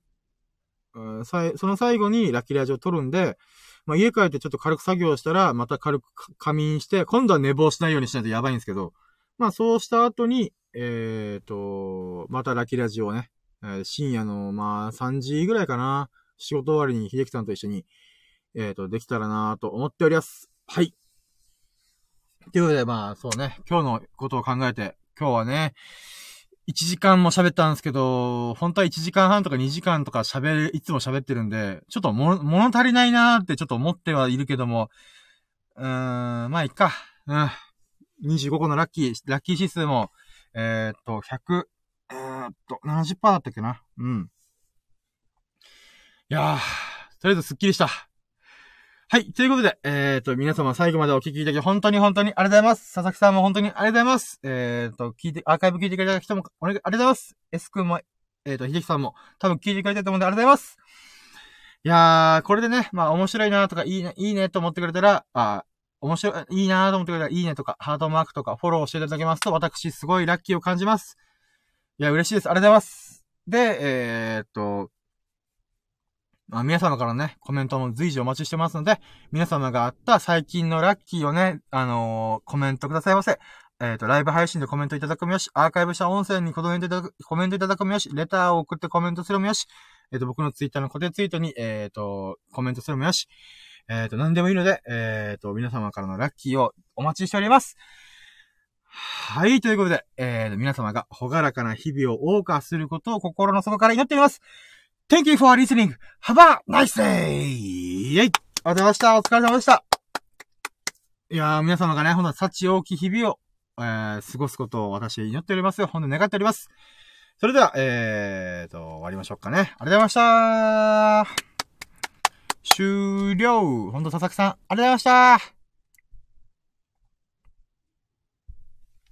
うん、その最後にラッキーラジオを撮るんで、まあ、家帰ってちょっと軽く作業したら、また軽く仮眠して、今度は寝坊しないようにしないとやばいんですけど、まあ、そうした後に、えっ、ー、と、またラッキーラジオをね、えー、深夜の、まあ、3時ぐらいかな。仕事終わりに秀樹さんと一緒に、えっ、ー、と、できたらなと思っております。はい。ということで、まあ、そうね、今日のことを考えて、今日はね、1時間も喋ったんですけど、本当は1時間半とか2時間とか喋る、いつも喋ってるんで、ちょっと、物足りないなーってちょっと思ってはいるけども、うーん、まあ、いっか。うん。25個のラッキー、ラッキー指数も、えー、っと、100、っと、70%だったっけな。うん。いやー、とりあえずスッキリした。はい。ということで、えっ、ー、と、皆様最後までお聞きいただき、本当に本当にありがとうございます。佐々木さんも本当にありがとうございます。えっ、ー、と、聞いて、アーカイブ聞いてくれた人も、お願い、ありがとうございます。S 君も、えっ、ー、と、秀樹さんも、多分聞いてくれたと思うんで、ありがとうございます。いやー、これでね、まあ、面白いなとか、いいね、いいねと思ってくれたら、あ面白い、いいなと思ってくれたら、いいねとか、ハートマークとか、フォローしていただけますと、私、すごいラッキーを感じます。いや、嬉しいです。ありがとうございます。で、えー、っと、まあ、皆様からね、コメントも随時お待ちしてますので、皆様があった最近のラッキーをね、あのー、コメントくださいませ。えっ、ー、と、ライブ配信でコメントいただくもよし、アーカイブした音声にコメントいただく、コメントいただくもよし、レターを送ってコメントするもよし、えっ、ー、と、僕のツイッターの固定ツイートに、えっ、と、コメントするもよし、えっ、と、何でもいいので、えっ、と、皆様からのラッキーをお待ちしております。はい、ということで、えー、皆様がほがらかな日々を謳歌することを心の底から祈っております。Thank you for listening. Have a nice day! イェイありがとうございました。お疲れ様でした。いやー、皆様がね、ほんと、幸大きい日々を、えー、過ごすことを私祈っておりますよ。ほんと願っております。それでは、えーと、終わりましょうかね。ありがとうございました。終了。ほんと、佐々木さん、ありがとうございました。